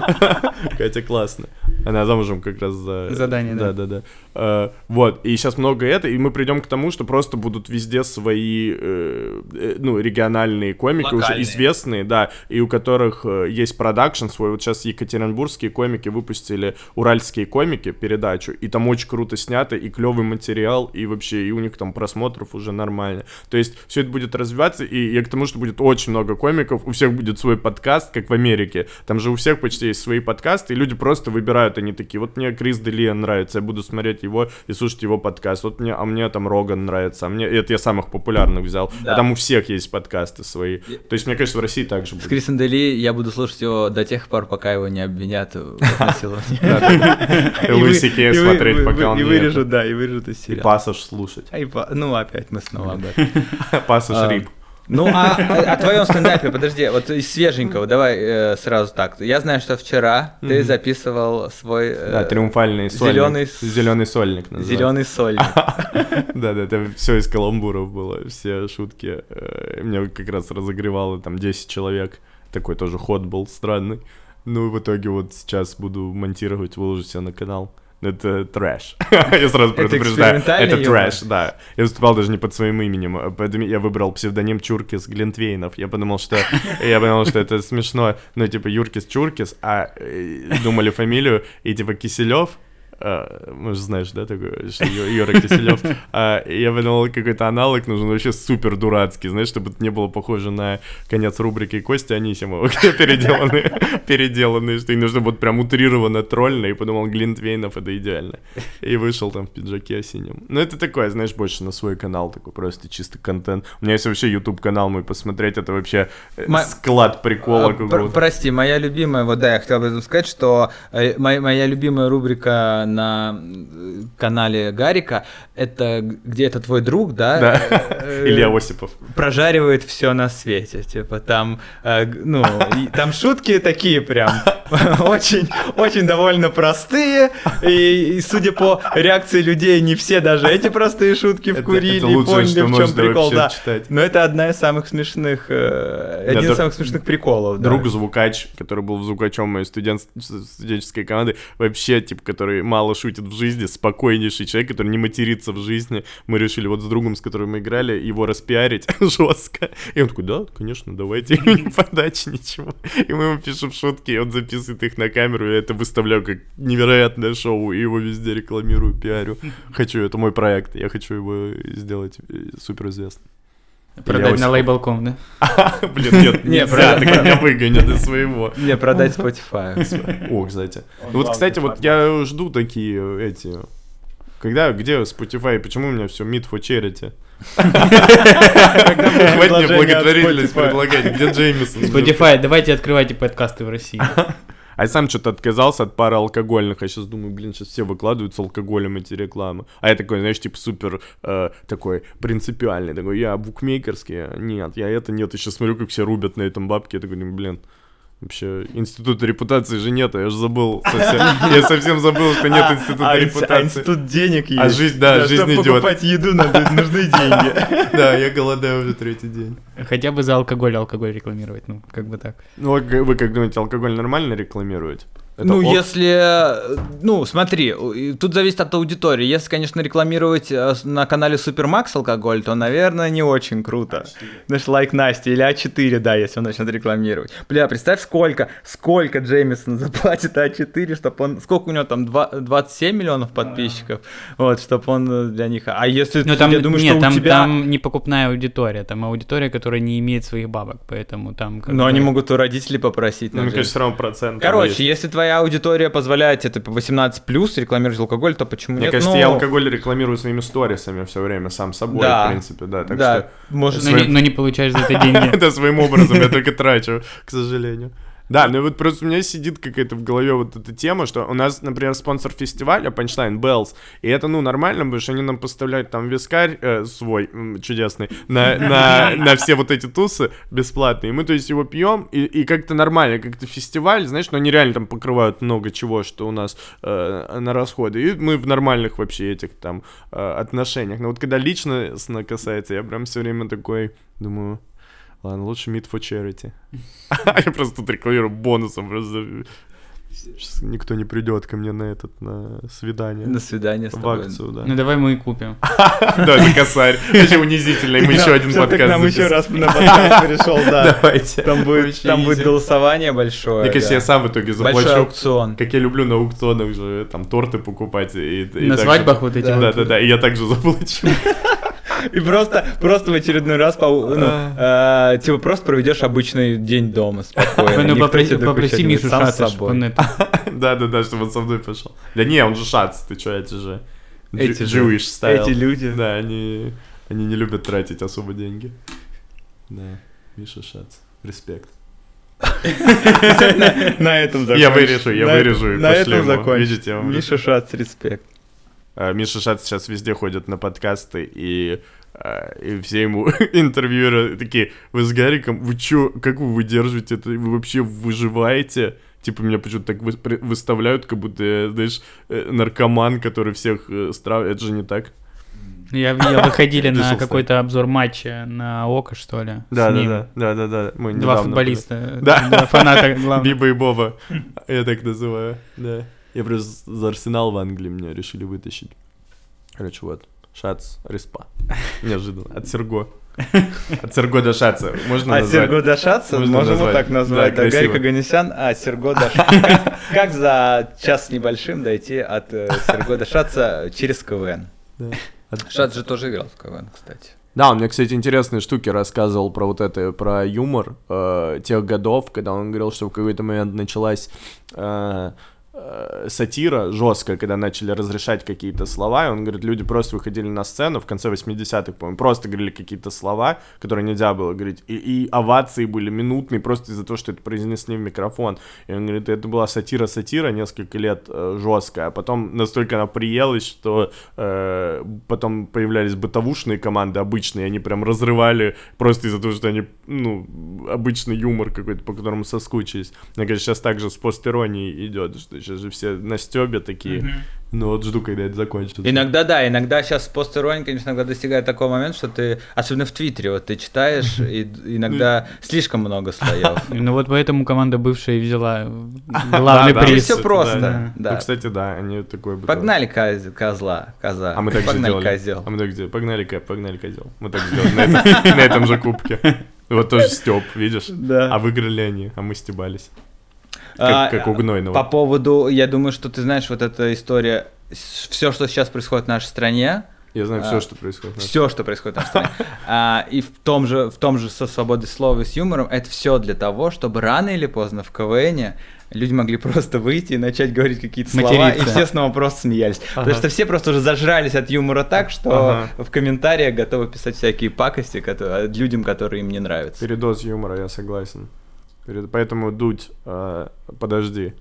Катя классно. Она замужем как раз за... За Даней, да. Да, да, да. Э, Вот, и сейчас много это, и мы придем к тому, что просто будут везде свои, э, э, ну, региональные комики, уже Локальные. известные, да, и у которых есть продакшн свой. Вот сейчас екатеринбургские комики выпустили уральские комики передачу, и там очень круто снято, и клевый материал, и вообще, и у них там просмотров уже нормально. То есть все это будет развиваться, и я к тому, что будет очень много комиков, у всех будет свой подкаст, как в Америке. Там же у всех почти есть свои подкасты, и люди просто выбирают, они такие, вот мне Крис Делиан нравится, я буду смотреть его и слушать его подкаст. Вот мне, а мне там Роган нравится, а мне, это я самых популярных взял. Да. А там у всех есть подкасты свои. То есть, мне кажется, в России также С будет. Крисом Дели я буду слушать его до тех пор, пока его не обвинят в насиловании. Луи Сикея смотреть, пока он И не вырежут, да, и вырежут из И сериала. пассаж слушать. А и Ну, опять мы снова об этом. Пассаж рип. Ну, а о твоем стендапе, подожди, вот из свеженького, давай э, сразу так. Я знаю, что вчера ты записывал свой Да, триумфальный сольник. Зеленый сольник называется. зеленый сольник. Да, да, это все из каламбуров было, все шутки. Э, Меня как раз разогревало там 10 человек. Такой тоже ход был странный. Ну и в итоге вот сейчас буду монтировать, выложу себя на канал. Это трэш. Я сразу предупреждаю. Это трэш, да. Я выступал даже не под своим именем, а поэтому я выбрал псевдоним Чуркис Глинтвейнов. Я подумал, что я подумал, что это смешно. Ну, типа Юркис Чуркис, а э, думали фамилию, и типа Киселев. А, ну, знаешь, да, такой, что Юра Киселев. А, я подумал, какой-то аналог нужен вообще супер дурацкий, знаешь, чтобы это не было похоже на конец рубрики Кости Анисимова, где переделанные, переделанные, что и нужно будет прям утрированно тролльно, и подумал, Глинтвейнов это идеально. И вышел там в пиджаке синем. Ну, это такое, знаешь, больше на свой канал, такой просто чисто контент. У меня есть вообще YouTube канал мой посмотреть, это вообще э, склад прикола А, какого-то. Прости, моя любимая, вот да, я хотел этом сказать, что э, моя, моя любимая рубрика на э, канале Гарика, это где это твой друг, да? Да, э, Илья Осипов. прожаривает все на свете, типа там, э, ну, там шутки такие прям очень, очень довольно простые, и, и судя по реакции людей, не все даже эти простые шутки Это- вкурили это лучшее, поняли, что в чем прикол, да. читать. Но это одна из самых смешных, э, Да, один из самых смешных приколов, да. Друг звукач, который был звукачом моей студенческой команды, вообще, типа, который мало мало шутит в жизни, спокойнейший человек, который не матерится в жизни. Мы решили вот с другом, с которым мы играли, его распиарить жестко. И он такой, да, конечно, давайте. И не подачи ничего. И мы ему пишем шутки, и он записывает их на камеру, и я это выставляю как невероятное шоу, и его везде рекламирую, пиарю. Хочу, это мой проект, я хочу его сделать э, суперизвестным. Продать на лейбл.ком, да? Блин, нет, Не, нельзя, правда. так меня выгонят из своего. Не, продать Spotify. О, кстати. Вот, кстати, вот я жду такие э, эти... Когда, где Spotify, почему у меня все Meet for Charity? Хватит мне благотворительность Spotify? предлагать, где Джеймисон? Spotify, давайте открывайте подкасты в России. А я сам что-то отказался от пары алкогольных, а сейчас думаю, блин, сейчас все выкладывают с алкоголем эти рекламы. А я такой, знаешь, типа супер э, такой принципиальный, такой, я букмекерский, нет, я это нет, и сейчас смотрю, как все рубят на этом бабки, я такой, блин, вообще института репутации же нет, а я же забыл совсем, я совсем забыл, что нет института А а репутации. институт денег есть. А жизнь, да, жизнь чтобы идет. покупать еду, надо, нужны деньги. Да, я голодаю уже третий день. Хотя бы за алкоголь алкоголь рекламировать, ну, как бы так. Ну, а вы как думаете, алкоголь нормально рекламировать? Это ну, ок? если... Ну, смотри, тут зависит от аудитории. Если, конечно, рекламировать э, на канале Супермакс алкоголь, то, наверное, не очень круто. Знаешь, лайк Настя или А4, да, если он начнет рекламировать. Бля, представь, сколько, сколько Джеймисон заплатит А4, чтобы он... Сколько у него там, два- 27 миллионов подписчиков? Вот, чтобы он э, для них... А если... Ну, там, я думаю, нет, что там, у тебя... там не покупная аудитория, там аудитория, которая не имеет своих бабок, поэтому там... Но бы- они могут у родителей попросить. Ну, на мне кажется, все равно процент. Короче, есть. если твоя аудитория позволяет тебе типа 18 плюс рекламировать алкоголь, то почему Мне нет? кажется, Ну, я алкоголь рекламирую своими сторисами все время, сам собой, Да. в принципе, да. Так да, что может, Но, своим- не, но не получаешь за это деньги. это своим образом я только трачу, к сожалению. Да, ну вот просто у меня сидит какая-то в голове вот эта тема, что у нас, например, спонсор фестиваля Punchline Bells, и это, ну, нормально, потому что они нам поставляют там вискарь э, свой, чудесный, на, на, на все вот эти тусы бесплатные, и мы, то есть, его пьем, и, и как-то нормально, как-то фестиваль, знаешь, но они реально там покрывают много чего, что у нас э, на расходы, и мы в нормальных вообще этих там э, отношениях. Но вот когда лично касается, я прям все время такой думаю, ладно, лучше meet for charity. Я просто тут рекламирую бонусом, просто сейчас никто не придет ко мне на этот, на свидание. До свидания с В тобой. акцию, да. Ну давай мы и купим. Да, это косарь. Очень унизительно, и мы еще один ты подкаст нам еще раз на подкаст пришел, да. Давайте. Там будет, Вообще там будет easy. голосование большое. Мне кажется, я сам в итоге Большой заплачу. аукцион. Как я люблю на аукционах же, там, торты покупать. И, и На так свадьбах вот эти. Да-да-да, и я также заплачу. И просто, просто в очередной раз, по- ну, э, типа, просто проведешь обычный день дома спокойно. Ну Никто попроси, Мишу это... Да-да-да, чтобы он со мной пошел. Да не, он же шац, ты чё, эти же... Эти Jewish style. Эти люди. Да, они, они не любят тратить особо деньги. Да, Миша Шац. Респект. На этом закончим. Я вырежу, я вырежу и На этом закончим. Миша Шац, респект. А, Миша Шац сейчас везде ходит на подкасты, и, а, и все ему интервьюеры такие, вы с Гариком, вы чё, как вы выдерживаете это, вы вообще выживаете? Типа меня почему-то так выставляют, как будто я, знаешь, э, наркоман, который всех э, страв... Это же не так. Я видел, выходили на какой-то обзор матча на Око, что ли. Да, да, да, да, да, да. Мы Два футболиста, Да. два фаната главных. Биба и Боба. Я так называю. Да. Я просто за Арсенал в Англии меня решили вытащить. Короче, вот. Шац, респа. Неожиданно. От Серго. От Серго до Шаца. Можно назвать? Серго Дашаться, Можно можем назвать. вот так назвать. Да. Гарик Аганесян, а Серго Дашаться. Как- Как за час небольшим дойти от э, Серго Дашаться через КВН? Да. От- Шац же тоже играл в КВН, кстати. Да, он мне, кстати, интересные штуки рассказывал про вот это, про юмор э, тех годов, когда он говорил, что в какой-то момент началась э, э, сатира жесткая, когда начали разрешать какие-то слова, и он говорит, люди просто выходили на сцену в конце 80-х, по-моему, просто говорили какие-то слова, которые нельзя было говорить, и, и овации были минутные просто из-за того, что это произнесли в микрофон. И он говорит, это была сатира-сатира несколько лет э, жесткая, а потом настолько она приелась, что э, потом появлялись бытовушные команды обычные, они прям разрывали просто из-за того, что они, ну, обычный юмор какой-то, по которому соскучились. Мне кажется, сейчас также с постеронией идет, что сейчас же все на стебе такие. Ну вот жду, когда это закончится. Иногда, да, иногда сейчас постерония, конечно, иногда достигает такого момента, что ты, особенно в Твиттере, вот ты читаешь, и иногда слишком много слоев. Ну вот поэтому команда бывшая и взяла главный приз. всё кстати, просто, да. Ну, кстати, да, они такой... бы- Погнали коз- козла, коза. А мы так же Погнали козел. А мы так сделали. Погнали, Кэп, погнали, козел. Мы так сделали на этом- на этом же кубке. Вот тоже степ, видишь? Да. А выиграли они, а мы стебались. А, Как как у Гнойного. По поводу, я думаю, что ты знаешь, вот эта история, все, что сейчас происходит в нашей стране, Я знаю а, все, что происходит. все, что происходит в нашей стране, а, и в том же, в том же со свободой слова и с юмором, это все для того, чтобы рано или поздно в КВН люди могли просто выйти и начать говорить какие-то слова, и все снова просто смеялись. Потому Ага. что все просто уже зажрались от юмора так, что Ага. в комментариях готовы писать всякие пакости которые- людям, которые им не нравятся. Передоз юмора, я согласен. Поэтому дуть, э, подожди.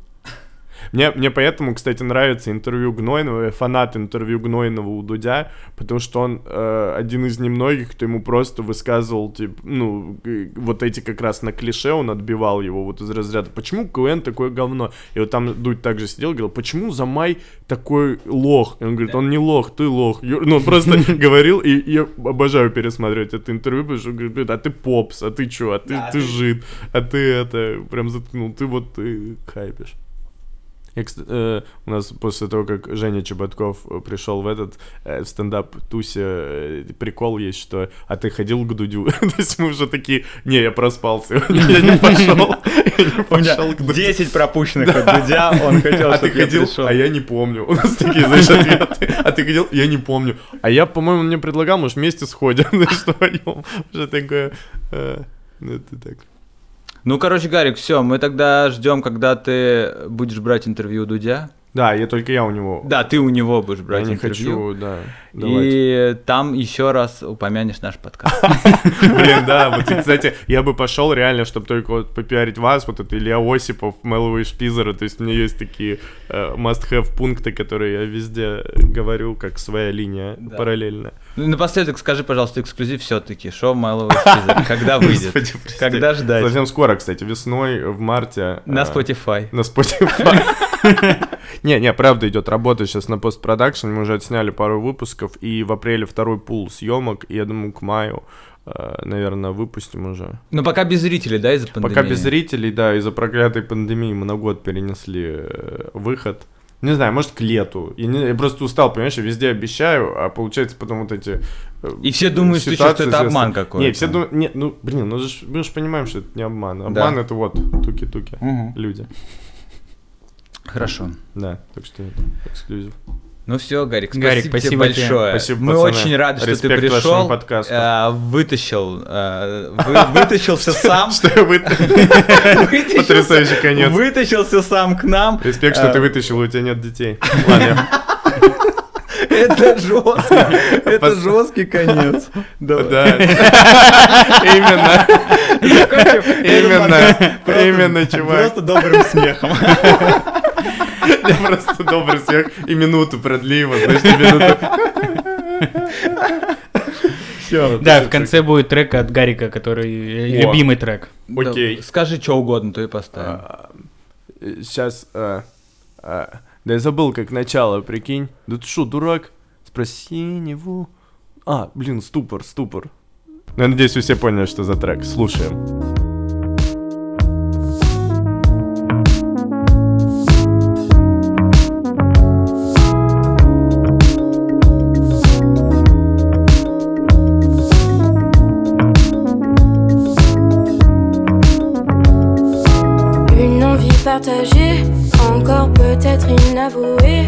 Мне, мне поэтому, кстати, нравится интервью Гнойного, я фанат интервью Гнойного у Дудя, потому что он э, один из немногих, кто ему просто высказывал, типа, ну, вот эти как раз на клише, он отбивал его вот из разряда, почему КВН такое говно? И вот там Дудь также сидел, говорил, почему Замай такой лох? И он говорит, он не лох, ты лох. Ну, он просто говорил, и я обожаю пересматривать это интервью, потому что он говорит, а ты попс, а ты чё, а ты, ты жид, а ты это, прям заткнул, ты вот ты хайпишь. Я, кста- э, у нас после того, как Женя Чеботков э, пришел в этот в э, прикол есть, что «А ты ходил к Дудю?» То есть мы уже такие «Не, я проспался, я не пошел, я не пошел к Дудю». 10 пропущенных от Дудя, он хотел, А ты чтобы я ходил? пришел. А я не помню. У нас такие, знаешь, ответы. А ты ходил? Я не помню. А я, по-моему, мне предлагал, может, вместе сходим. Вдвоем. Уже такое... Ну, это так. Ну, короче, Гарик, все, мы тогда ждем, когда ты будешь брать интервью у Дудя. Да, я только я у него. Да, ты у него будешь Я брать не интервью. хочу, да. Давайте. И там еще раз упомянешь наш подкаст. Блин, да, вот, кстати, я бы пошел реально, чтобы только вот попиарить вас, вот это Илья Осипов, Меловый Шпизеры, то есть у меня есть такие э, must-have пункты, которые я везде говорю, как своя линия параллельно. Ну, напоследок скажи, пожалуйста, эксклюзив все-таки. Шоу Майловый Шпизер. Когда выйдет? Когда ждать? Совсем скоро, кстати, весной, в марте. На э, Spotify. На Spotify. Не, не, правда идет работа сейчас на постпродакшн, мы уже отсняли пару выпусков, и в апреле второй пул съемок, и я думаю, к маю, э, наверное, выпустим уже. Ну, пока без зрителей, да, из-за пандемии? Пока без зрителей, да, из-за проклятой пандемии мы на год перенесли э, выход. Не знаю, может, к лету. Я, не- я просто устал, понимаешь, я везде обещаю, а получается потом вот эти... э, И все думают, что ситуации это обман какой-то. Не, все думают... Не, ну, блин, ну мы же понимаем, что это не обман. Обман Да. это вот туки-туки, Мгм. люди. Хорошо. Да, так что это эксклюзив. Ну все, Гарик, спасибо, Гарик, спасибо тебе. большое. Спасибо, Мы пацаны. очень рады, что ты Респект пришел. подкасту. э, вытащил, э, вы- вытащился сам. Что вы... Вытащился- Потрясающий конец. Вытащился сам к нам. Респект, что Э, ты вытащил, у тебя нет детей. Ладно, Это жестко. Это жесткий конец. Да. Именно, именно, именно, чувак. Просто добрым смехом. Я просто добрый смех и минуту продли его, знаешь, минуту. Все. Да, в конце будет трек от Гарика, который э, О. любимый трек. Окей. Скажи что угодно, то и поставим. Сейчас, да я забыл, как начало, прикинь. Да ты что, дурак? Спроси него. А, блин, ступор, ступор. Ну, я надеюсь, вы все поняли, что за трек. Слушаем. Partagée, peut-être inavouée,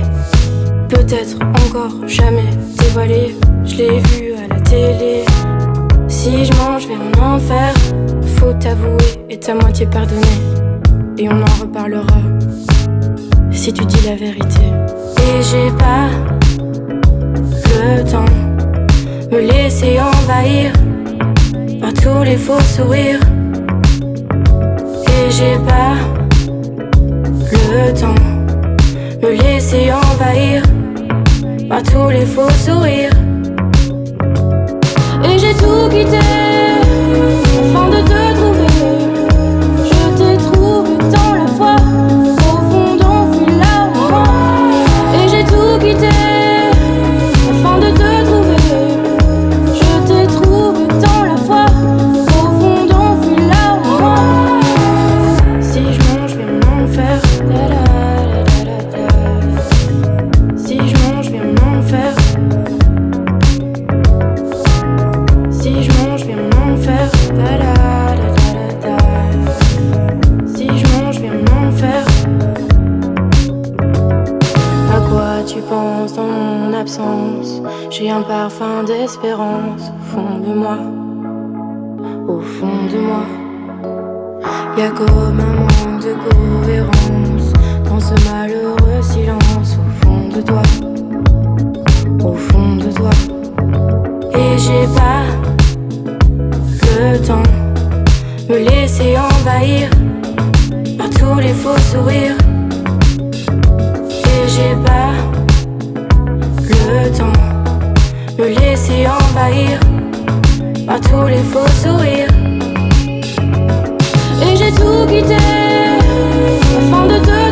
peut-être encore jamais dévoilée. Je l'ai vu à la télé. Si je mange vers un enfer, faut t'avouer et ta moitié pardonner. Et on en reparlera si tu dis la vérité. Et j'ai pas le temps me laisser envahir par tous les faux sourires. Et j'ai pas le temps me laisser envahir par tous les faux sourires. Et j'ai tout quitté afin de te ton absence, j'ai un parfum d'espérance au fond de moi, au fond de moi. Y a comme un manque de cohérence dans ce malheureux silence au fond de toi, au fond de toi. Et j'ai pas le temps me laisser envahir par tous les faux sourires. Et j'ai pas le temps me laisser envahir par tous les faux sourires. Et j'ai tout quitté afin de te